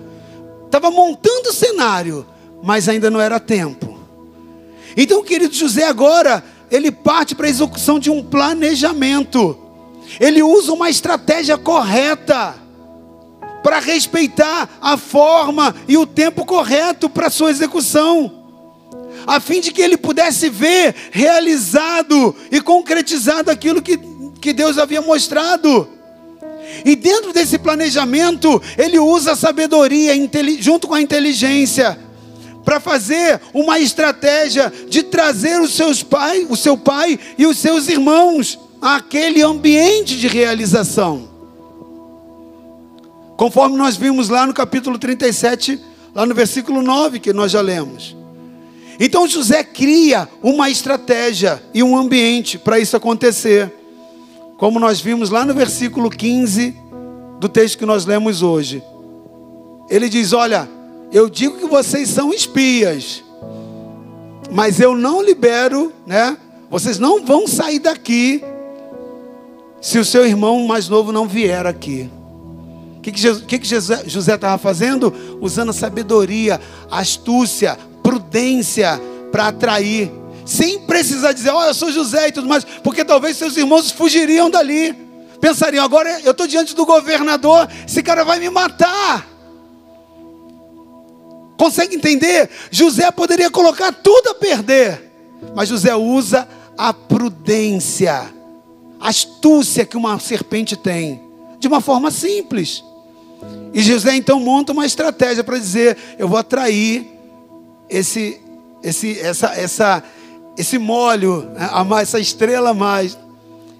estava montando o cenário, mas ainda não era tempo. Então, querido José, agora ele parte para a execução de um planejamento. Ele usa uma estratégia correta para respeitar a forma e o tempo correto para sua execução, a fim de que ele pudesse ver realizado e concretizado aquilo que, que Deus havia mostrado. E dentro desse planejamento, ele usa a sabedoria junto com a inteligência para fazer uma estratégia de trazer os seus pais, o seu pai e os seus irmãos àquele ambiente de realização. Conforme nós vimos lá no capítulo 37, lá no versículo 9 que nós já lemos. Então José cria uma estratégia e um ambiente para isso acontecer. Como nós vimos lá no versículo 15 do texto que nós lemos hoje. Ele diz: Olha, eu digo que vocês são espias, mas eu não libero, né? Vocês não vão sair daqui se o seu irmão mais novo não vier aqui. O que, que, José estava fazendo? Usando a sabedoria, astúcia, prudência para atrair, sem precisar dizer, oh, eu sou José e tudo mais, porque talvez seus irmãos fugiriam dali, pensariam, agora eu estou diante do governador, esse cara vai me matar. Consegue entender? José poderia colocar tudo a perder, mas José usa a prudência, a astúcia que uma serpente tem, de uma forma simples. E José então monta uma estratégia para dizer: eu vou atrair esse, esse, essa, essa, esse molho, né, essa estrela a mais,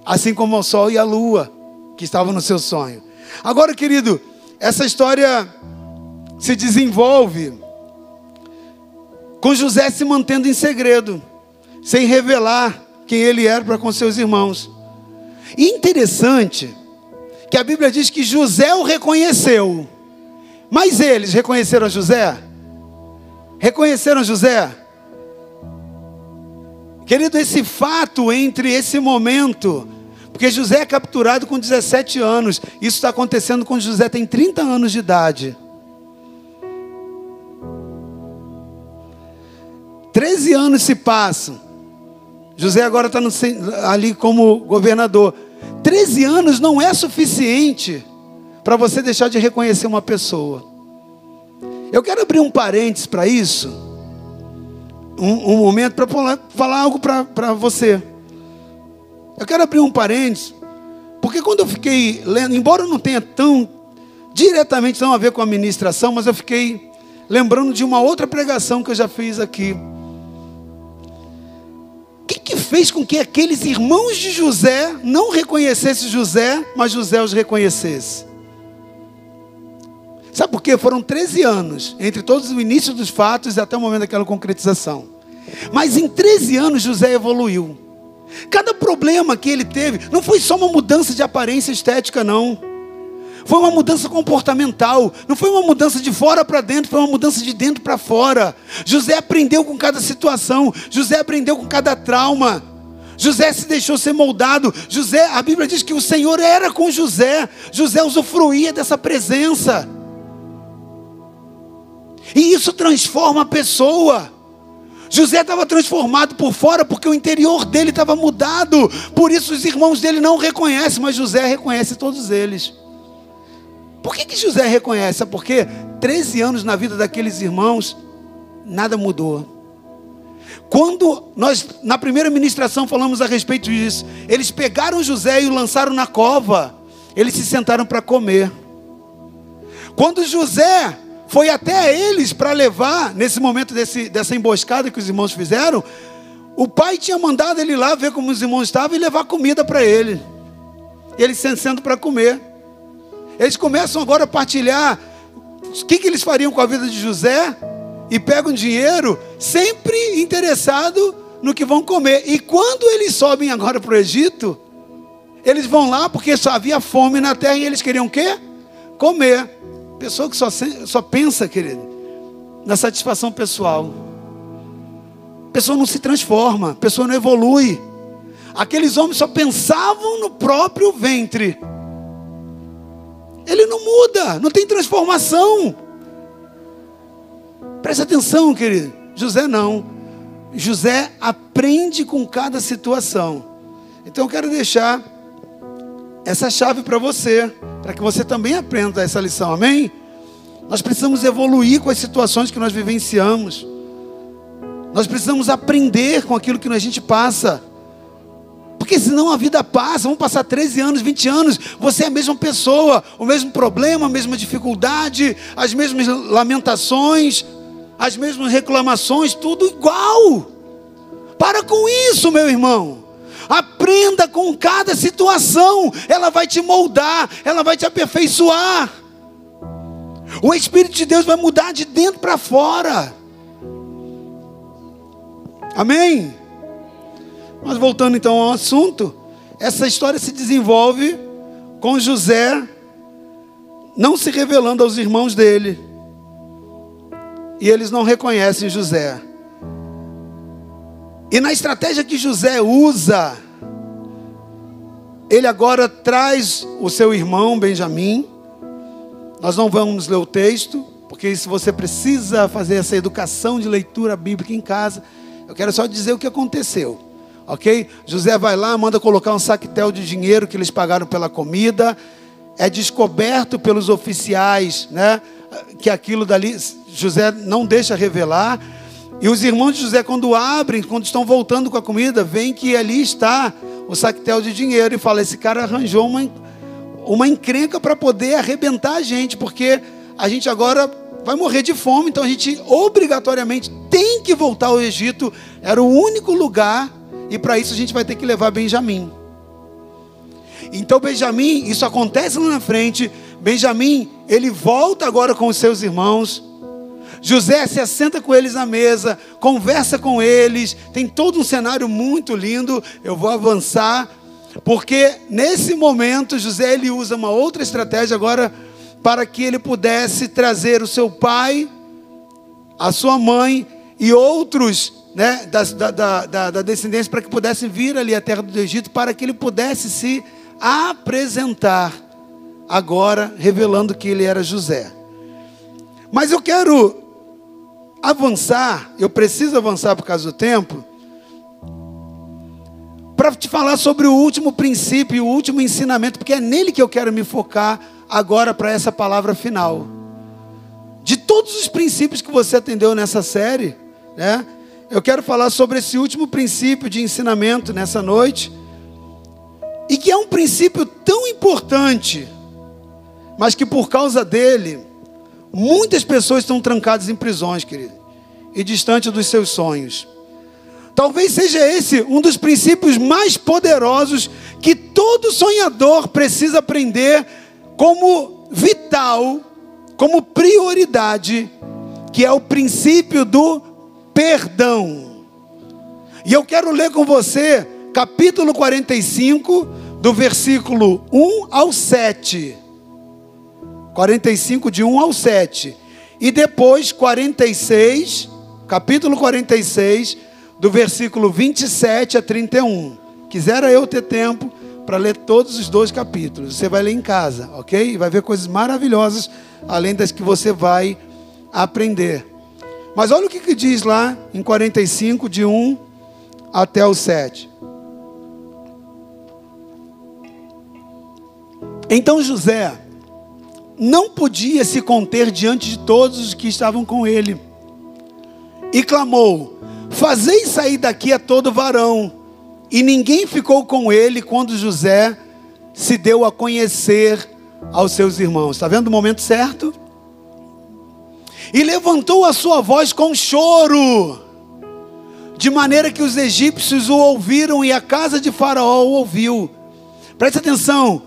assim como o sol e a lua que estavam no seu sonho. Agora, querido, essa história se desenvolve com José se mantendo em segredo, sem revelar quem ele era para com seus irmãos. E interessante que a Bíblia diz que José o reconheceu. Mas eles reconheceram José? Reconheceram José? Querido, esse fato entre esse momento, porque José é capturado com 17 anos, isso está acontecendo quando José tem 30 anos de idade. 13 anos se passam. José agora está ali como governador. 13 anos não é suficiente para você deixar de reconhecer uma pessoa. Eu quero abrir um parênteses para isso, um, um momento para falar, algo para você. Eu quero abrir um parênteses, porque quando eu fiquei lendo, embora não tenha tão diretamente tão a ver com a administração, mas eu fiquei lembrando de uma outra pregação que eu já fiz aqui o que, que fez com que aqueles irmãos de José não reconhecessem José, mas José os reconhecesse? Sabe por quê? Foram 13 anos entre todos os inícios dos fatos e até o momento daquela concretização. Mas em 13 anos José evoluiu. Cada problema que ele teve não foi só uma mudança de aparência estética, não. Foi uma mudança comportamental, não foi uma mudança de fora para dentro, foi uma mudança de dentro para fora. José aprendeu com cada situação, José aprendeu com cada trauma. José se deixou ser moldado. José, a Bíblia diz que o Senhor era com José. José usufruía dessa presença. E isso transforma a pessoa. José estava transformado por fora porque o interior dele estava mudado. Por isso os irmãos dele não reconhecem, mas José reconhece todos eles. Por que, que José reconhece? Porque 13 anos na vida daqueles irmãos, nada mudou. Quando nós, na primeira ministração, falamos a respeito disso, eles pegaram José e o lançaram na cova, eles se sentaram para comer. Quando José foi até eles para levar, nesse momento desse, dessa emboscada que os irmãos fizeram, o pai tinha mandado ele lá ver como os irmãos estavam e levar comida para ele. E eles sendo para comer. Eles começam agora a partilhar o que, que eles fariam com a vida de José e pegam dinheiro, sempre interessado no que vão comer. E quando eles sobem agora para o Egito, eles vão lá porque só havia fome na terra e eles queriam o quê? Comer. Pessoa que só, só pensa, querido, na satisfação pessoal. Pessoa não se transforma, pessoa não evolui. Aqueles homens só pensavam no próprio ventre. Ele não muda, não tem transformação. Preste atenção, querido. José não. José aprende com cada situação. Então eu quero deixar essa chave para você, para que você também aprenda essa lição. Amém? Nós precisamos evoluir com as situações que nós vivenciamos. Nós precisamos aprender com aquilo que a gente passa. Porque senão a vida passa, vão passar 13 anos, 20 anos, você é a mesma pessoa, o mesmo problema, a mesma dificuldade, as mesmas lamentações, as mesmas reclamações, tudo igual. Para com isso, meu irmão. Aprenda com cada situação, ela vai te moldar, ela vai te aperfeiçoar. O Espírito de Deus vai mudar de dentro para fora. Amém? Mas voltando então ao assunto, essa história se desenvolve com José não se revelando aos irmãos dele. E eles não reconhecem José. E na estratégia que José usa, ele agora traz o seu irmão Benjamim. Nós não vamos ler o texto, porque se você precisa fazer essa educação de leitura bíblica em casa, eu quero só dizer o que aconteceu. Ok? José vai lá, manda colocar um saquetel de dinheiro que eles pagaram pela comida. É descoberto pelos oficiais, né? Que aquilo dali José não deixa revelar. E os irmãos de José, quando abrem, quando estão voltando com a comida, veem que ali está o saquetel de dinheiro e fala: esse cara arranjou uma, uma encrenca para poder arrebentar a gente, porque a gente agora vai morrer de fome, então a gente obrigatoriamente tem que voltar ao Egito. Era o único lugar, e para isso a gente vai ter que levar Benjamim. Então Benjamim, isso acontece lá na frente. Benjamim, ele volta agora com os seus irmãos. José se assenta com eles na mesa, conversa com eles, tem todo um cenário muito lindo. Eu vou avançar, porque nesse momento José ele usa uma outra estratégia agora para que ele pudesse trazer o seu pai, a sua mãe e outros né, da, da, da, da descendência para que pudessem vir ali à terra do Egito, para que ele pudesse se apresentar agora, revelando que ele era José. Mas eu quero avançar, eu preciso avançar por causa do tempo, para te falar sobre o último princípio, o último ensinamento, porque é nele que eu quero me focar agora para essa palavra final. De todos os princípios que você atendeu nessa série, né? Eu quero falar sobre esse último princípio de ensinamento nessa noite, e que é um princípio tão importante, mas que por causa dele, muitas pessoas estão trancadas em prisões, querido e distante dos seus sonhos. Talvez seja esse um dos princípios mais poderosos que todo sonhador precisa aprender como vital, como prioridade, que é o princípio do perdão. E eu quero ler com você capítulo 45, do versículo 1 ao 7. 45 de 1 ao 7. E depois 46 capítulo 46, do versículo 27 a 31. Quisera eu ter tempo para ler todos os dois capítulos. Você vai ler em casa, ok? E vai ver coisas maravilhosas, além das que você vai aprender. Mas olha o que, que diz lá em 45, de 1 até o 7. Então José não podia se conter diante de todos os que estavam com ele e clamou: Fazei sair daqui a todo varão. E ninguém ficou com ele quando José se deu a conhecer aos seus irmãos. Está vendo o momento certo? E levantou a sua voz com choro, de maneira que os egípcios o ouviram e a casa de Faraó o ouviu. Preste atenção,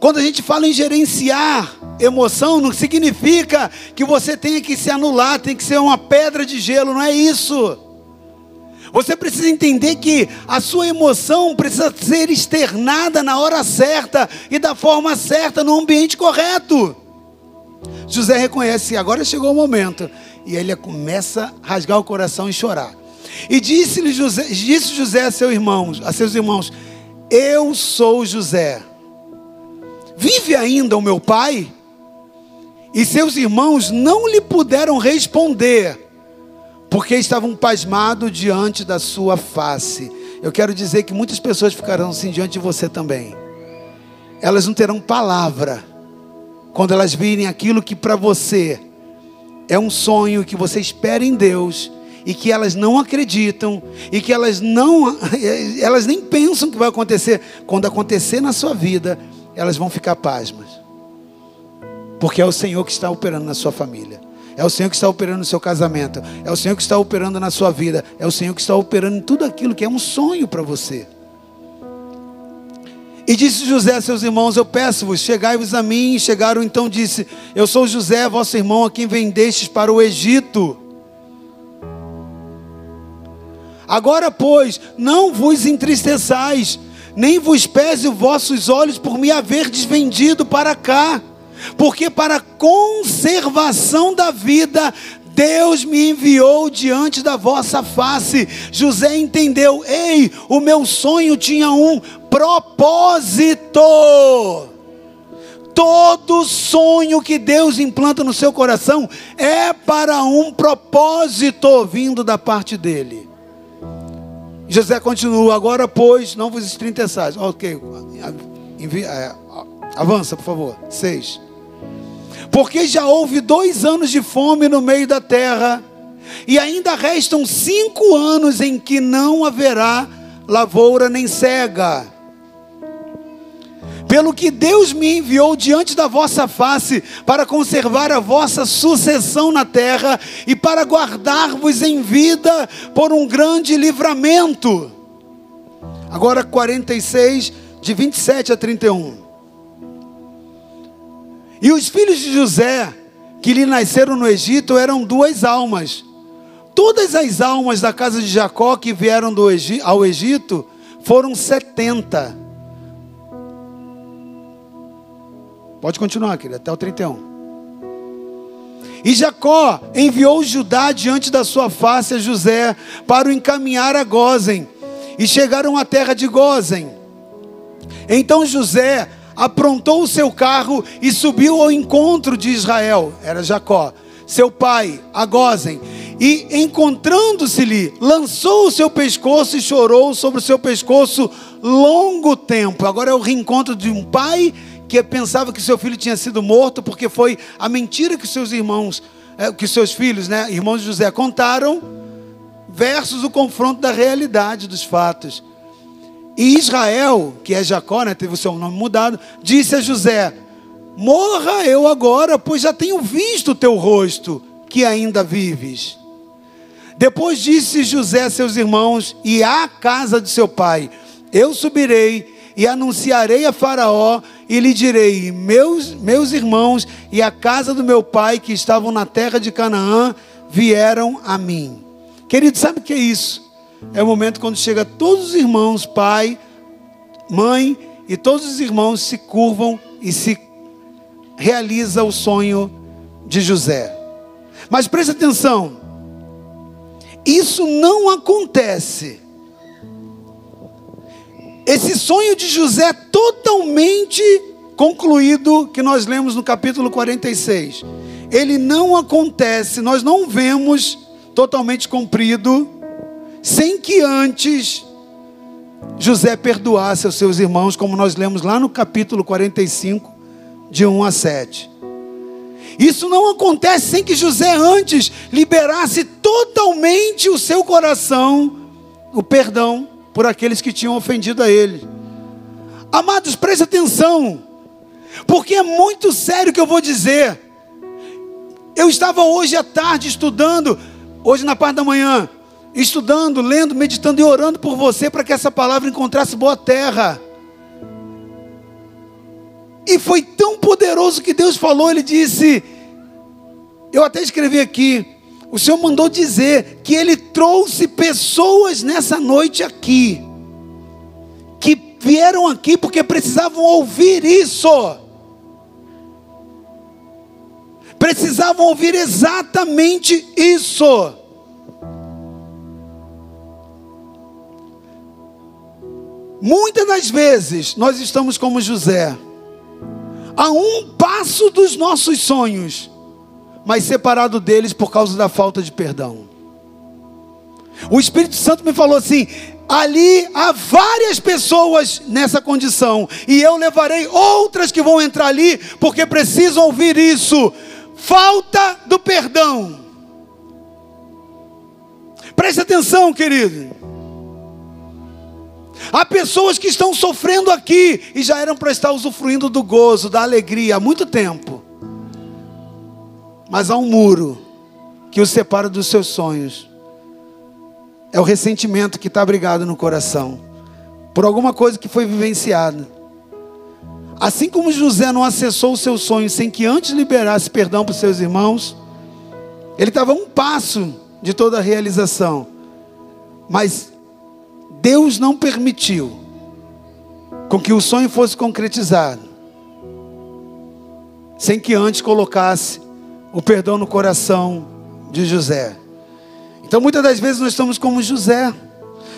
quando a gente fala em gerenciar emoção, não significa que você tenha que se anular, tem que ser uma pedra de gelo, não é isso. Você precisa entender que a sua emoção precisa ser externada na hora certa e da forma certa, no ambiente correto. José reconhece, agora chegou o momento, e ele começa a rasgar o coração e chorar. E disse-lhe José, disse José a seus irmãos, a seus irmãos: Eu sou José. Vive ainda o meu pai? E seus irmãos não lhe puderam responder, porque estavam pasmados diante da sua face. Eu quero dizer que muitas pessoas ficarão assim diante de você também. Elas não terão palavra quando elas virem aquilo que para você é um sonho que você espera em Deus e que elas não acreditam e que elas não elas nem pensam que vai acontecer, quando acontecer na sua vida, elas vão ficar pasmas. Porque é o Senhor que está operando na sua família. É o Senhor que está operando no seu casamento. É o Senhor que está operando na sua vida. É o Senhor que está operando em tudo aquilo que é um sonho para você. E disse José a seus irmãos: Eu peço-vos, chegai-vos a mim. E chegaram então, disse: Eu sou José, vosso irmão, a quem vendestes para o Egito. Agora, pois, não vos entristeçais, nem vos pese os vossos olhos por me haver desvendido para cá, porque para conservação da vida Deus me enviou diante da vossa face. José entendeu: ei, o meu sonho tinha um propósito. Todo sonho que Deus implanta no seu coração é para um propósito vindo da parte dele. José continua, agora pois, não vos estrinteçais. Ok, é, avança por favor. Seis. Porque já houve dois anos de fome no meio da terra, e ainda restam cinco anos em que não haverá lavoura nem cega pelo que Deus me enviou diante da vossa face, para conservar a vossa sucessão na terra e para guardar-vos em vida por um grande livramento. Agora 46, de 27 a 31. E os filhos de José, que lhe nasceram no Egito, eram duas almas. Todas as almas da casa de Jacó que vieram Egito, ao Egito foram setenta. Pode continuar, querido, até o 31. E Jacó enviou Judá diante da sua face a José para o encaminhar a Gozen. E chegaram à terra de Gozen. Então José aprontou o seu carro e subiu ao encontro de Israel, era Jacó, seu pai, a Gozen. E encontrando-se-lhe, lançou o seu pescoço e chorou sobre o seu pescoço longo tempo. Agora é o reencontro de um pai que pensava que seu filho tinha sido morto porque foi a mentira que seus irmãos, é, que seus filhos, né, irmãos de José, contaram, versus o confronto da realidade dos fatos. E Israel, que é Jacó, né, teve o seu nome mudado, disse a José: Morra eu agora, pois já tenho visto o teu rosto, que ainda vives. Depois disse José a seus irmãos e à casa de seu pai: Eu subirei e anunciarei a Faraó e lhe direi: meus, meus irmãos e a casa do meu pai que estavam na terra de Canaã vieram a mim. Querido, sabe o que é isso? É o momento quando chega todos os irmãos, pai, mãe e todos os irmãos se curvam e se realiza o sonho de José. Mas preste atenção, isso não acontece esse sonho de José totalmente concluído, que nós lemos no capítulo 46, ele não acontece, nós não vemos totalmente cumprido, sem que antes José perdoasse aos seus irmãos, como nós lemos lá no capítulo 45, de 1 a 7. Isso não acontece sem que José antes liberasse totalmente o seu coração, o perdão por aqueles que tinham ofendido a ele. Amados, preste atenção, porque é muito sério o que eu vou dizer. Eu estava hoje à tarde estudando, hoje na parte da manhã, estudando, lendo, meditando e orando por você para que essa palavra encontrasse boa terra. E foi tão poderoso que Deus falou, ele disse, eu até escrevi aqui, o Senhor mandou dizer que ele trouxe pessoas nessa noite aqui, que vieram aqui porque precisavam ouvir isso. Precisavam ouvir exatamente isso. Muitas das vezes nós estamos como José a um passo dos nossos sonhos, mas separado deles por causa da falta de perdão. O Espírito Santo me falou assim: ali há várias pessoas nessa condição, e eu levarei outras que vão entrar ali, porque precisam ouvir isso. Falta do perdão. Preste atenção, querido. Há pessoas que estão sofrendo aqui e já eram para estar usufruindo do gozo, da alegria há muito tempo. Mas há um muro que os separa dos seus sonhos. É o ressentimento que está abrigado no coração por alguma coisa que foi vivenciada. Assim como José não acessou os seus sonhos sem que antes liberasse perdão para os seus irmãos, ele estava um passo de toda a realização. Mas Deus não permitiu com que o sonho fosse concretizado, sem que antes colocasse o perdão no coração de José. Então muitas das vezes nós estamos como José,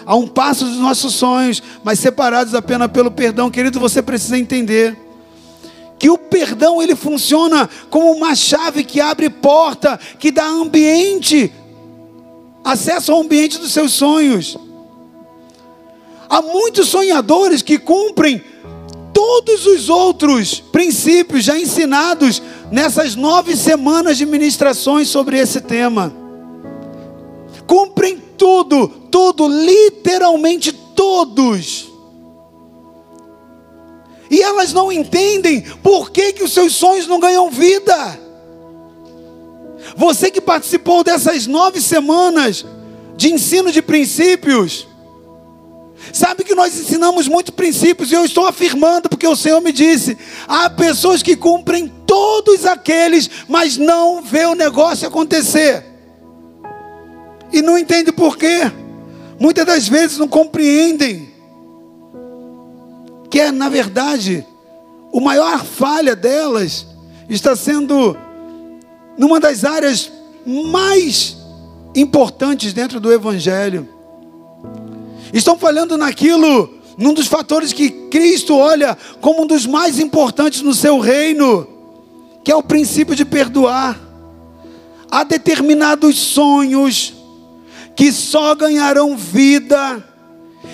a um passo dos nossos sonhos, mas separados apenas pelo perdão. Querido, você precisa entender que o perdão ele funciona como uma chave que abre porta, que dá ambiente, acesso ao ambiente dos seus sonhos. Há muitos sonhadores que cumprem todos os outros princípios já ensinados nessas nove semanas de ministrações sobre esse tema. Cumprem tudo, tudo, literalmente todos. E elas não entendem por que, que os seus sonhos não ganham vida. Você que participou dessas nove semanas de ensino de princípios, Sabe que nós ensinamos muitos princípios e eu estou afirmando porque o Senhor me disse: há pessoas que cumprem todos aqueles, mas não vê o negócio acontecer. E não entende por quê. Muitas das vezes não compreendem que é, na verdade, o maior falha delas está sendo numa das áreas mais importantes dentro do evangelho Estão falhando naquilo, num dos fatores que Cristo olha como um dos mais importantes no seu reino, que é o princípio de perdoar. Há determinados sonhos que só ganharão vida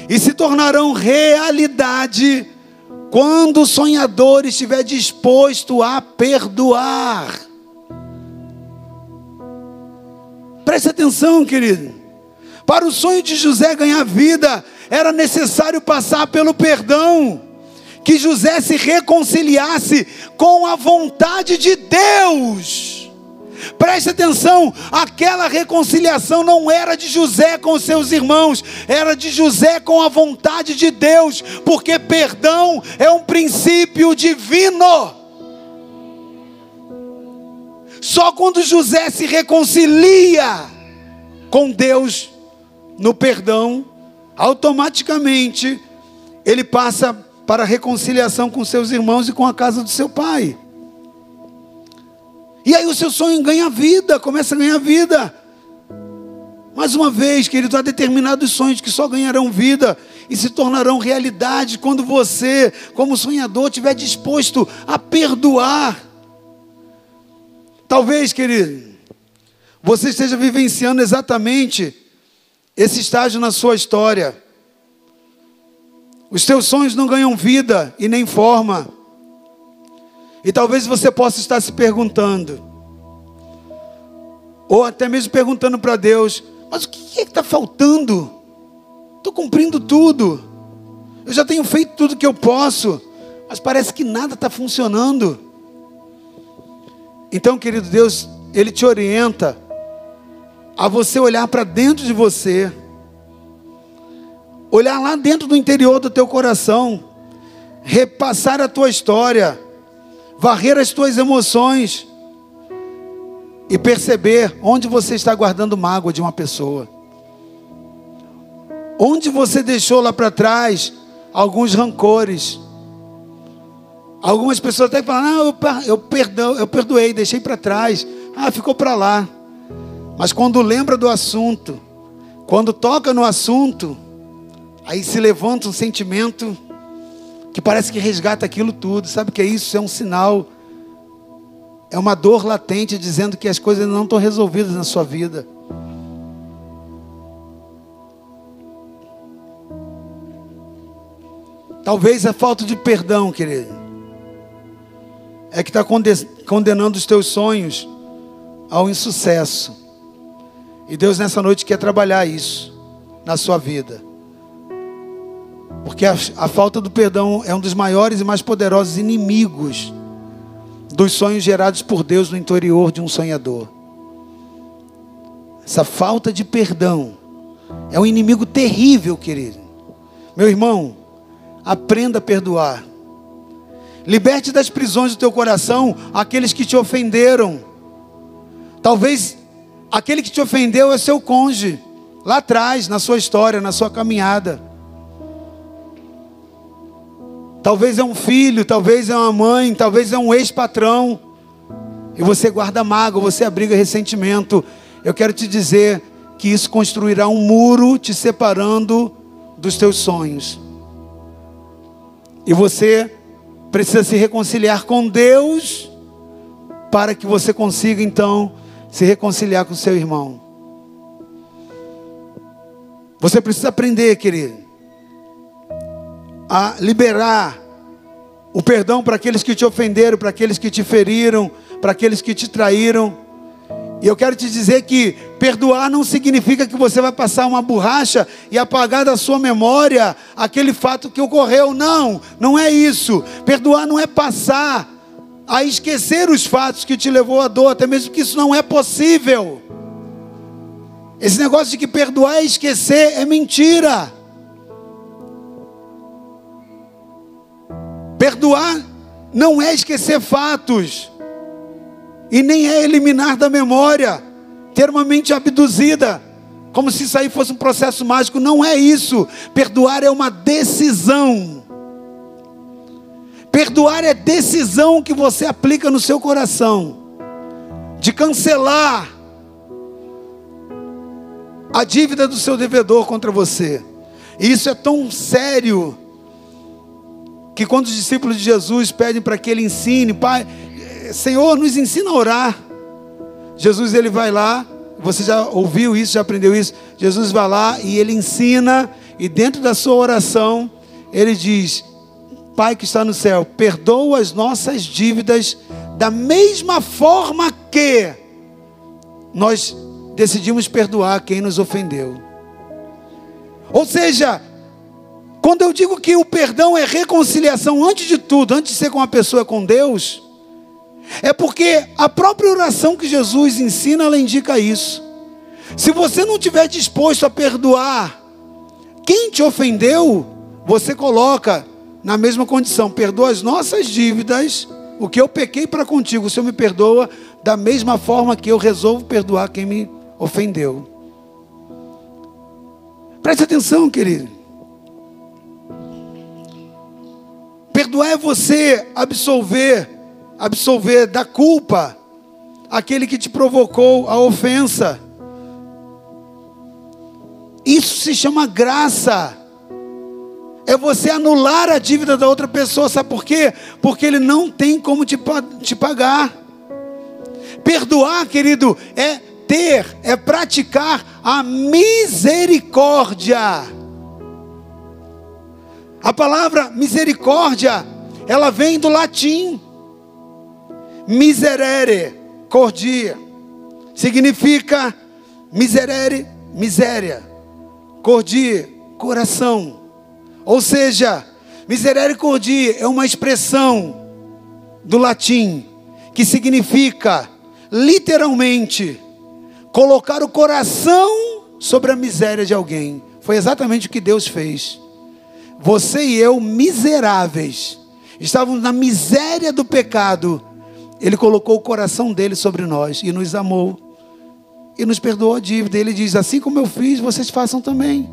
e se tornarão realidade quando o sonhador estiver disposto a perdoar. Preste atenção, querido. Para o sonho de José ganhar vida, era necessário passar pelo perdão. Que José se reconciliasse com a vontade de Deus. Preste atenção, aquela reconciliação não era de José com seus irmãos, era de José com a vontade de Deus, porque perdão é um princípio divino. Só quando José se reconcilia com Deus, no perdão, automaticamente ele passa para a reconciliação com seus irmãos e com a casa do seu pai. E aí o seu sonho ganha vida, começa a ganhar vida. Mais uma vez, querido, há determinados sonhos que só ganharão vida e se tornarão realidade quando você, como sonhador, estiver disposto a perdoar. Talvez, querido, você esteja vivenciando exatamente esse estágio na sua história. Os teus sonhos não ganham vida e nem forma. E talvez você possa estar se perguntando: Ou até mesmo perguntando para Deus: Mas o que é que está faltando? Estou cumprindo tudo. Eu já tenho feito tudo que eu posso. Mas parece que nada está funcionando. Então, querido Deus, Ele te orienta a você olhar para dentro de você, olhar lá dentro do interior do teu coração, repassar a tua história, varrer as tuas emoções e perceber onde você está guardando mágoa de uma pessoa. Onde você deixou lá para trás alguns rancores. Algumas pessoas até falam: "Não, eu, eu, perdão, eu perdoei, deixei para trás. Ah, ficou para lá." Mas quando lembra do assunto, quando toca no assunto, aí se levanta um sentimento que parece que resgata aquilo tudo. Sabe o que é isso? É um sinal, é uma dor latente dizendo que as coisas não estão resolvidas na sua vida. Talvez a falta de perdão, querido, é que está condenando os teus sonhos ao insucesso. E Deus nessa noite quer trabalhar isso na sua vida. Porque a, a, falta do perdão é um dos maiores e mais poderosos inimigos dos sonhos gerados por Deus no interior de um sonhador. Essa falta de perdão é um inimigo terrível, querido. Meu irmão, aprenda a perdoar. Liberte das prisões do teu coração aqueles que te ofenderam. Talvez Aquele que te ofendeu é seu cônjuge, lá atrás, na sua história, na sua caminhada. Talvez é um filho, talvez é uma mãe, talvez é um ex-patrão. E você guarda mágoa, você abriga ressentimento. Eu quero te dizer que isso construirá um muro te separando dos teus sonhos. E você precisa se reconciliar com Deus para que você consiga então se reconciliar com seu irmão. Você precisa aprender, querido, a liberar o perdão para aqueles que te ofenderam, para aqueles que te feriram, para aqueles que te traíram. E eu quero te dizer que perdoar não significa que você vai passar uma borracha e apagar da sua memória aquele fato que ocorreu. Não, não é isso. Perdoar não é passar a esquecer os fatos que te levou à dor, até mesmo que isso não é possível. Esse negócio de que perdoar e esquecer é mentira. Perdoar não é esquecer fatos, e nem é eliminar da memória, ter uma mente abduzida, como se isso aí fosse um processo mágico. Não é isso. Perdoar é uma decisão. Perdoar é decisão que você aplica no seu coração de cancelar a dívida do seu devedor contra você. E isso é tão sério que quando os discípulos de Jesus pedem para que ele ensine, Pai, Senhor, nos ensina a orar. Jesus ele vai lá, você já ouviu isso, já aprendeu isso. Jesus vai lá e ele ensina e dentro da sua oração ele diz: Pai que está no céu, perdoa as nossas dívidas da mesma forma que nós decidimos perdoar quem nos ofendeu. Ou seja, quando eu digo que o perdão é reconciliação, antes de tudo, antes de ser com a pessoa com Deus, é porque a própria oração que Jesus ensina, ela indica isso. Se você não estiver disposto a perdoar quem te ofendeu, você coloca na mesma condição, perdoa as nossas dívidas, o que eu pequei para contigo, o Senhor me perdoa da mesma forma que eu resolvo perdoar quem me ofendeu. Preste atenção, querido. Perdoar é você absolver, absolver da culpa aquele que te provocou a ofensa. Isso se chama graça é você anular a dívida da outra pessoa. Sabe por quê? Porque ele não tem como te, te pagar. Perdoar, querido, é ter, é praticar a misericórdia. A palavra misericórdia, ela vem do latim. Miserere, cordia. significa miserere, miséria, cordi, coração. Ou seja, miserere cordi é uma expressão do latim que significa literalmente colocar o coração sobre a miséria de alguém. Foi exatamente o que Deus fez. Você e eu, miseráveis, estávamos na miséria do pecado. Ele colocou o coração dele sobre nós e nos amou e nos perdoou a dívida. Ele diz: Assim como eu fiz, vocês façam também.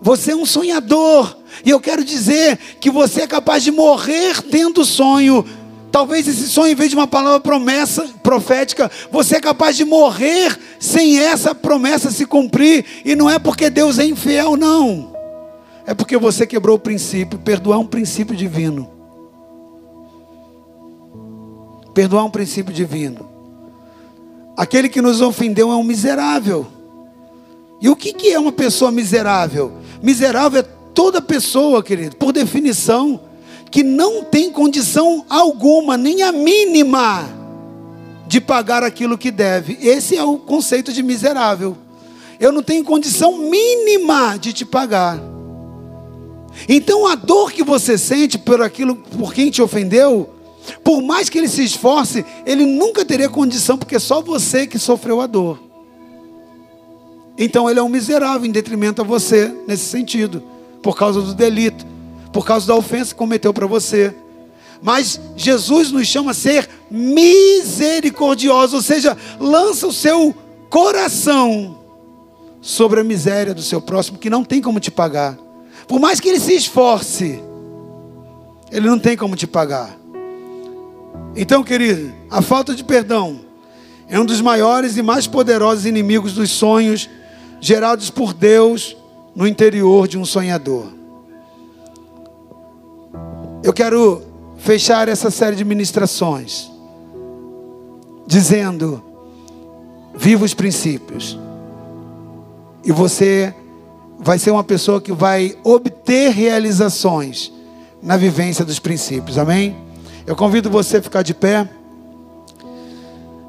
Você é um sonhador, e eu quero dizer que você é capaz de morrer tendo sonho. Talvez esse sonho, em vez de uma palavra promessa profética, você é capaz de morrer sem essa promessa se cumprir, e não é porque Deus é infiel, não. É porque você quebrou o princípio. Perdoar é um princípio divino. Perdoar é um princípio divino. Aquele que nos ofendeu é um miserável. E o que é uma pessoa miserável? Miserável é toda pessoa, querido, por definição, que não tem condição alguma, nem a mínima, de pagar aquilo que deve. Esse é o conceito de miserável. Eu não tenho condição mínima de te pagar. Então a dor que você sente por aquilo, por quem te ofendeu, por mais que ele se esforce, ele nunca teria condição, porque é só você que sofreu a dor. Então ele é um miserável em detrimento a você, nesse sentido, por causa do delito, por causa da ofensa que cometeu para você. Mas Jesus nos chama a ser misericordiosos, ou seja, lança o seu coração sobre a miséria do seu próximo, que não tem como te pagar. Por mais que ele se esforce, ele não tem como te pagar. Então, querido, a falta de perdão é um dos maiores e mais poderosos inimigos dos sonhos gerados por Deus no interior de um sonhador. Eu quero fechar essa série de ministrações dizendo: viva os princípios. E você vai ser uma pessoa que vai obter realizações na vivência dos princípios. Amém? Eu convido você a ficar de pé.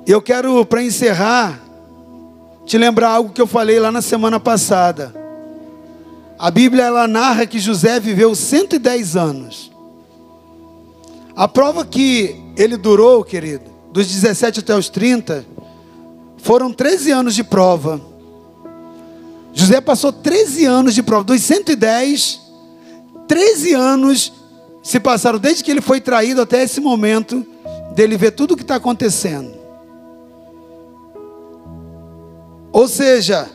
Eu quero, para encerrar, te lembrar algo que eu falei lá na semana passada. A Bíblia ela narra que José viveu 110 anos. A prova que ele durou, querido, dos 17 até os 30, foram 13 anos de prova. José passou 13 anos de prova. Dos 110, 13 anos se passaram desde que ele foi traído até esse momento, dele ver tudo o que está acontecendo. Ou seja,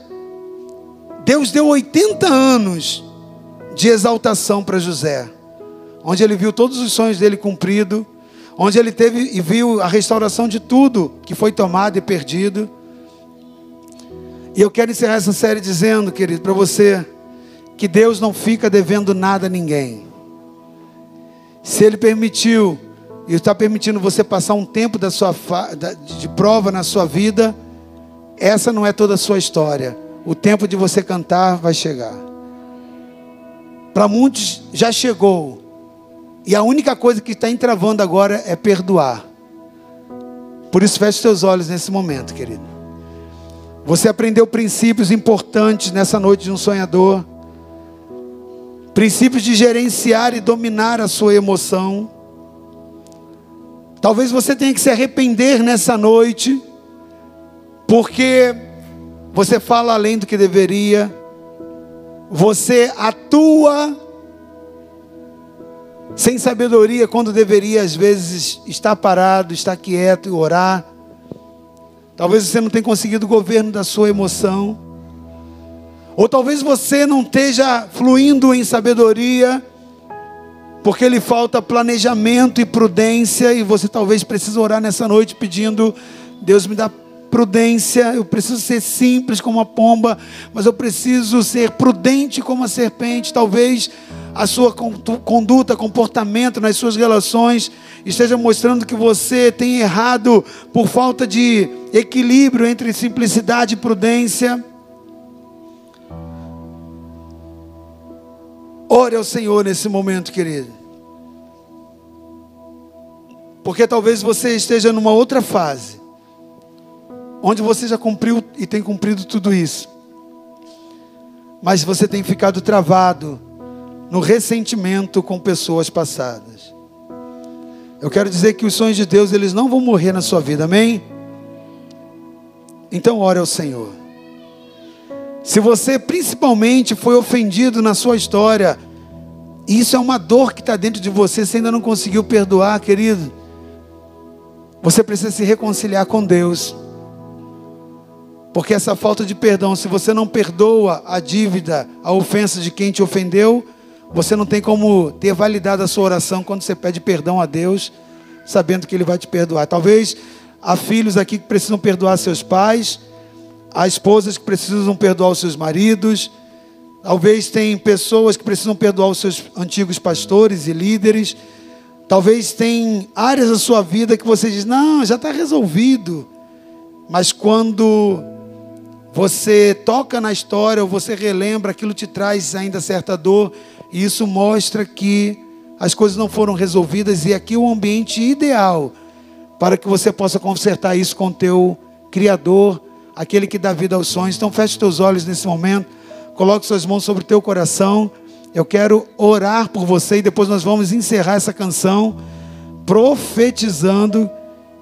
Deus deu 80 anos de exaltação para José, onde ele viu todos os sonhos dele cumpridos, onde ele teve e viu a restauração de tudo que foi tomado e perdido. E eu quero encerrar essa série dizendo, querido, para você, que Deus não fica devendo nada a ninguém. Se Ele permitiu e está permitindo você passar um tempo da sua de prova na sua vida, essa não é toda a sua história. O tempo de você cantar vai chegar. Para muitos já chegou. E a única coisa que está entravando agora é perdoar. Por isso, feche seus olhos nesse momento, querido. Você aprendeu princípios importantes nessa noite de um sonhador. Princípios de gerenciar e dominar a sua emoção. Talvez você tenha que se arrepender nessa noite porque você fala além do que deveria, você atua sem sabedoria quando deveria, às vezes, estar parado, estar quieto e orar. Talvez você não tenha conseguido o governo da sua emoção. Ou talvez você não esteja fluindo em sabedoria, porque lhe falta planejamento e prudência, e você talvez precise orar nessa noite pedindo: Deus me dá prudência, eu preciso ser simples como a pomba, mas eu preciso ser prudente como a serpente. Talvez a sua conduta, comportamento nas suas relações esteja mostrando que você tem errado por falta de equilíbrio entre simplicidade e prudência. Ore ao Senhor nesse momento, querido. Porque talvez você esteja numa outra fase onde você já cumpriu e tem cumprido tudo isso. Mas você tem ficado travado no ressentimento com pessoas passadas. Eu quero dizer que os sonhos de Deus, eles não vão morrer na sua vida, amém? Então ore ao Senhor. Se você principalmente foi ofendido na sua história, isso é uma dor que está dentro de você, você ainda não conseguiu perdoar, querido. Você precisa se reconciliar com Deus. Porque essa falta de perdão, se você não perdoa a dívida, a ofensa de quem te ofendeu, você não tem como ter validado a sua oração quando você pede perdão a Deus, sabendo que Ele vai te perdoar. Talvez há filhos aqui que precisam perdoar seus pais, há esposas que precisam perdoar os seus maridos, talvez tem pessoas que precisam perdoar os seus antigos pastores e líderes. Talvez tem áreas da sua vida que você diz, não, já está resolvido. Mas quando você toca na história, ou você relembra, aquilo te traz ainda certa dor, e isso mostra que as coisas não foram resolvidas, e aqui é o ambiente ideal para que você possa consertar isso com teu Criador, aquele que dá vida aos sonhos. Então feche teus olhos nesse momento, coloque suas mãos sobre o teu coração. Eu quero orar por você e depois nós vamos encerrar essa canção profetizando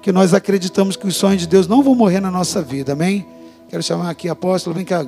que nós acreditamos que os sonhos de Deus não vão morrer na nossa vida. Amém? Quero chamar aqui apóstolo, vem cá.